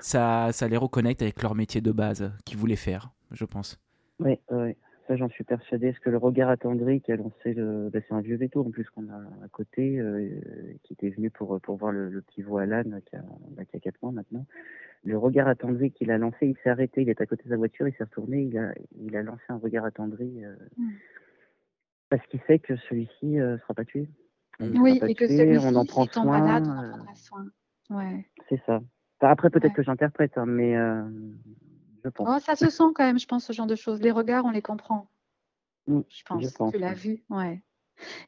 ça, ça les reconnecte avec leur métier de base qu'ils voulaient faire, je pense. Oui, oui j'en suis persuadé. Est-ce que le regard attendri qui a lancé le. Bah, c'est un vieux veto en plus qu'on a à côté, euh, qui était venu pour, pour voir le, petit voile qui a, bah, qui a 4 mois maintenant. Le regard attendri qu'il a lancé, il s'est arrêté, il est à côté de sa voiture, il s'est retourné, il a, il a lancé un regard attendri euh, mm. parce qu'il sait que celui-ci ne euh, sera pas tué. oui, et que celui-ci, on en prend soin. Malade, on en prendra soin. Ouais. C'est ça. après, peut-être que j'interprète, hein, mais Oh, ça se sent quand même, je pense, ce genre de choses. Les regards, on les comprend. Mm, je pense. tu l'as vu, ouais.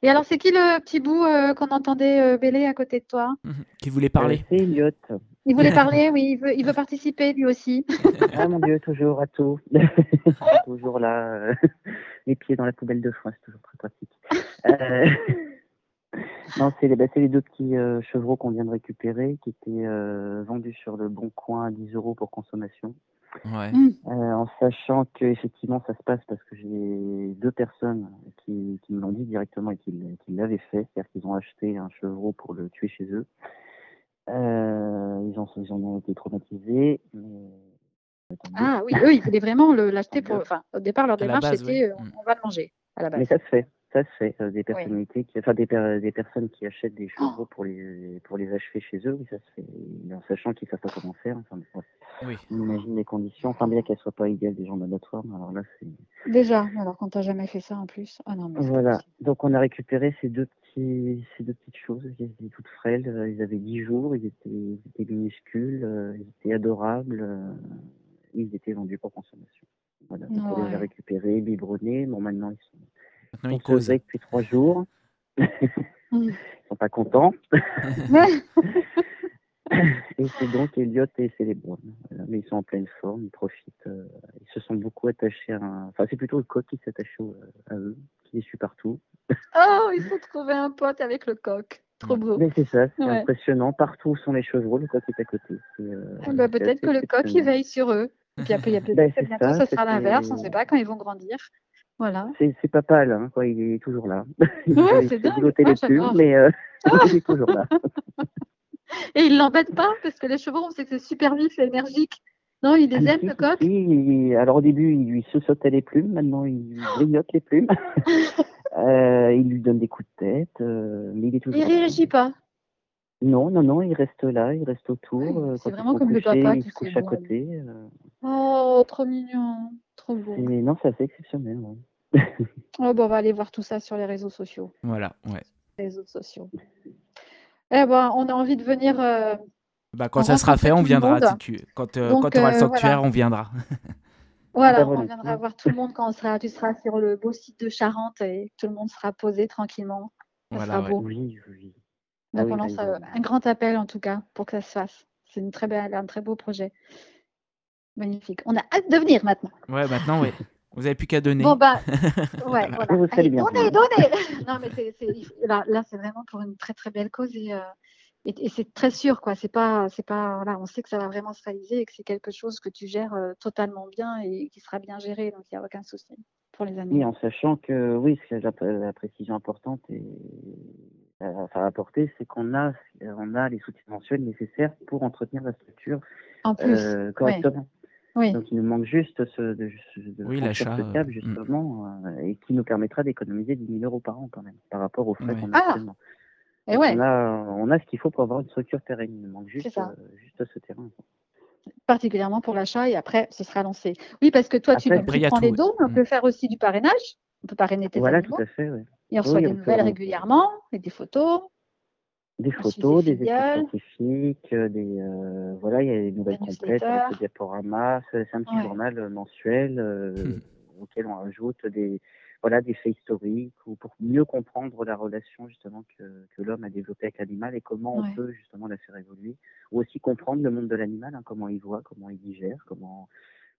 Et alors, c'est qui le petit bout euh, qu'on entendait euh, bêler à côté de toi? Mhm. Qui voulait parler euh, C'est Elliot. Il voulait parler, oui, il veut, il veut participer lui aussi. ah mon Dieu, toujours à tout. toujours là, les pieds dans la poubelle de foin, c'est toujours très pratique. non, c'est les, bah, les, deux petits chevreaux qu'on vient de récupérer, qui étaient vendus sur le bon coin à 10 euros pour consommation. Mmh. Euh, en sachant que effectivement ça se passe parce que j'ai deux personnes qui, qui me l'ont dit directement et qui, l'avaient fait, c'est-à-dire qu'ils ont acheté un chevreau pour le tuer chez eux. Euh, ils, en, ils en ont été traumatisés. ah oui, eux, ils voulaient vraiment l'acheter pour. Enfin, au départ, leur démarche était euh, mmh. on va le manger à la base. Mais ça se fait ça se fait. Euh, des personnalités, qui, enfin des, des personnes qui achètent des chevaux oh. pour les pour les achever chez eux, oui, ça se fait. En sachant qu'ils savent pas comment faire. Enfin, oui. On imagine les conditions. Enfin, bien qu'elles soient pas idéales des gens d'abattoir, mais alors là, c'est. Déjà, alors quand t'as jamais fait ça en plus. Ah non, mais voilà. Donc on a récupéré ces deux petits, ces deux petites choses. Ils étaient toutes frêles. Euh, ils avaient 10 jours. Ils étaient, ils étaient minuscules. Euh, ils étaient adorables. Ils étaient vendus pour consommation. Voilà. Donc on les a récupérés, biberonnés. Bon, maintenant ils sont Maintenant, ils causent. depuis trois jours. ils sont pas contents. et c'est donc Elliot et Célébron. Mais ils sont en pleine forme, ils profitent. Euh, ils se sont beaucoup attachés à. Enfin, c'est plutôt le coq qui s'attache à eux, qui les suit partout. Oh, ils ont trouvé un pote avec le coq. Trop beau. Mais c'est ça, c'est impressionnant. Partout sont les chevreaux, le coq est à côté. Euh, ah bah, peut-être que le coq il veille sur eux. Et puis après, il y a peut-être ben, bientôt ça, ce sera l'inverse, on ne sait pas quand ils vont grandir. Voilà. C'est papa là, hein, quoi. il est toujours là. Ouais, c'est dingue. les ah, mais euh, il est toujours là. Et il l'embête pas parce que les chevaux, on sait que c'est super vif et énergique. Non, il les ah, aime, le coq oui, Alors au début, il lui sautait les plumes, maintenant il grignote les plumes. euh, il lui donne des coups de tête, euh, mais il est toujours. Il réagit pas. Non, non, non, il reste là, il reste autour. C'est vraiment comme le papa qui se couche à côté. Euh. Oh, trop mignon, trop beau. Mais non, c'est assez exceptionnel. oh, bon, on va aller voir tout ça sur les réseaux sociaux. Voilà, ouais. réseaux sociaux. Eh ben, on a envie de venir. Euh, bah, quand ça sera fait, on viendra. tu... Quand, euh, quand tu auras le euh, sanctuaire, on viendra. voilà, on viendra voir tout le monde quand on sera, tu seras sur le beau site de Charente et tout le monde sera posé tranquillement. Ça voilà, sera beau. Oui, oui. Donc, on lance un grand appel en tout cas pour que ça se fasse. C'est une très belle, un très beau projet. Magnifique. On a hâte de venir maintenant. Ouais, maintenant, oui. Vous n'avez plus qu'à donner. Bon, bah, ouais, voilà. Allez, donnez, donnez Non, mais là, là c'est vraiment pour une très, très belle cause et, euh, et, c'est très sûr, quoi. C'est pas, c'est pas, voilà, on sait que ça va vraiment se réaliser et que c'est quelque chose que tu gères euh, totalement bien et qui sera bien géré, donc il n'y a aucun souci pour les animaux. Oui, en sachant que, oui, la, la précision importante et à apporter, c'est qu'on a, on a les soutiens mensuels nécessaires pour entretenir la structure en plus, euh, correctement. Donc il nous manque juste ce, de, de oui, l'achat, cap mm. justement euh, et qui nous permettra d'économiser 10 000 euros par an quand même par rapport aux frais qu'on a ah actuellement. Et ouais. on, a, on a ce qu'il faut pour avoir une structure pérenne. Il nous manque juste, euh, juste ce terrain. Particulièrement pour l'achat et après ce sera lancé. Oui, parce que toi tu, prends les dons, on mm. peut faire aussi du parrainage. On peut parrainer tes voilà, animaux. Tout à fait, oui. Et on reçoit des nouvelles régulièrement et des photos. Des photos, des études scientifiques, euh, des euh, voilà, il y a des nouvelles complètes, des diaporamas. C'est un petit journal euh, mensuel hmm. auquel on ajoute des voilà des faits historiques ou pour mieux comprendre la relation justement que, que l'homme a développée avec l'animal et comment on peut justement la faire évoluer ou aussi comprendre le monde de l'animal, hein, comment il voit, comment il digère, comment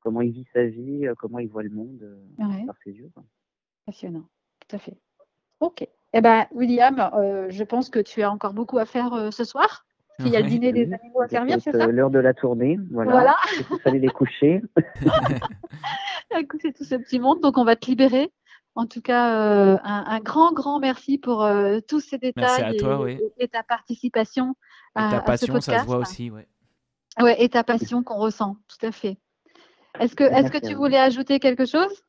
comment il vit sa vie, comment il voit le monde par ses yeux. Passionnant, tout à fait. Ok. Eh bien, William, euh, je pense que tu as encore beaucoup à faire euh, ce soir. Il y a le dîner des animaux à servir, c'est ça? L'heure de la tournée, voilà. Il fallait les coucher. coucher tout ce petit monde, donc on va te libérer. En tout cas, euh, un, grand, grand merci pour tous ces détails et, ta participation à, ta passion, ça se voit aussi, ouais. Ouais, et ta passion qu'on ressent, tout à fait. Est-ce que, est-ce que tu voulais ajouter quelque chose?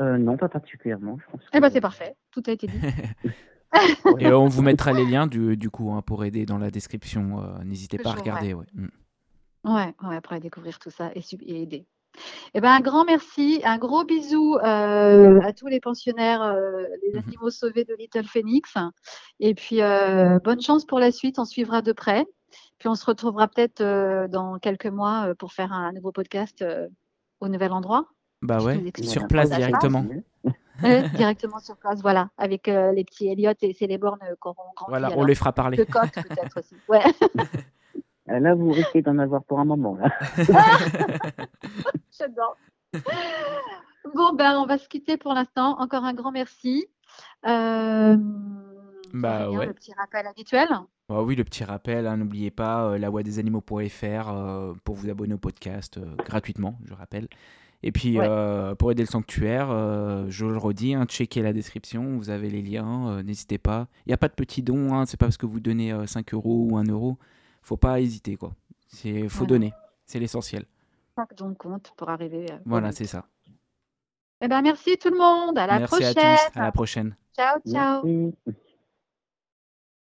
Euh, non, pas particulièrement. Je pense eh ben, c'est parfait, tout a été dit. Et on vous mettra les liens du, du coup hein, pour aider dans la description. Euh, n'hésitez pas à regarder. Ouais. Mm. Ouais, ouais, après découvrir tout ça et, et aider. Eh ben, un grand merci, un gros bisou euh, à tous les pensionnaires, les mhm. animaux sauvés de Little Phoenix. Et puis, bonne chance pour la suite, on suivra de près. Puis on se retrouvera peut-être dans quelques mois pour faire un nouveau podcast au nouvel endroit. Bah ouais, sur place directement. directement sur place, voilà, avec euh, les petits Elliot et Céléborn euh, qui auront grandi. Voilà, on les fera parler. De coq peut-être aussi. Ouais. Euh, là, vous risquez d'en avoir pour un moment. Là. J'adore. Bon, ben, on va se quitter pour l'instant. Encore un grand merci. bah ouais. Le petit rappel habituel. Bah oui, le petit rappel, hein, n'oubliez pas la voix des animaux.fr pour vous abonner au podcast gratuitement, je rappelle. Et puis, euh, pour aider le sanctuaire, euh, je le redis, hein, checkez la description, vous avez les liens, euh, n'hésitez pas. Il n'y a pas de petits dons, hein, c'est pas parce que vous donnez 5 euros ou 1 euro. faut pas hésiter, quoi. Il faut donner, c'est l'essentiel. Chaque don compte pour arriver. voilà, c'est ça. Eh ben, merci tout le monde, à la merci prochaine. À tous, à la prochaine. Ciao, ciao.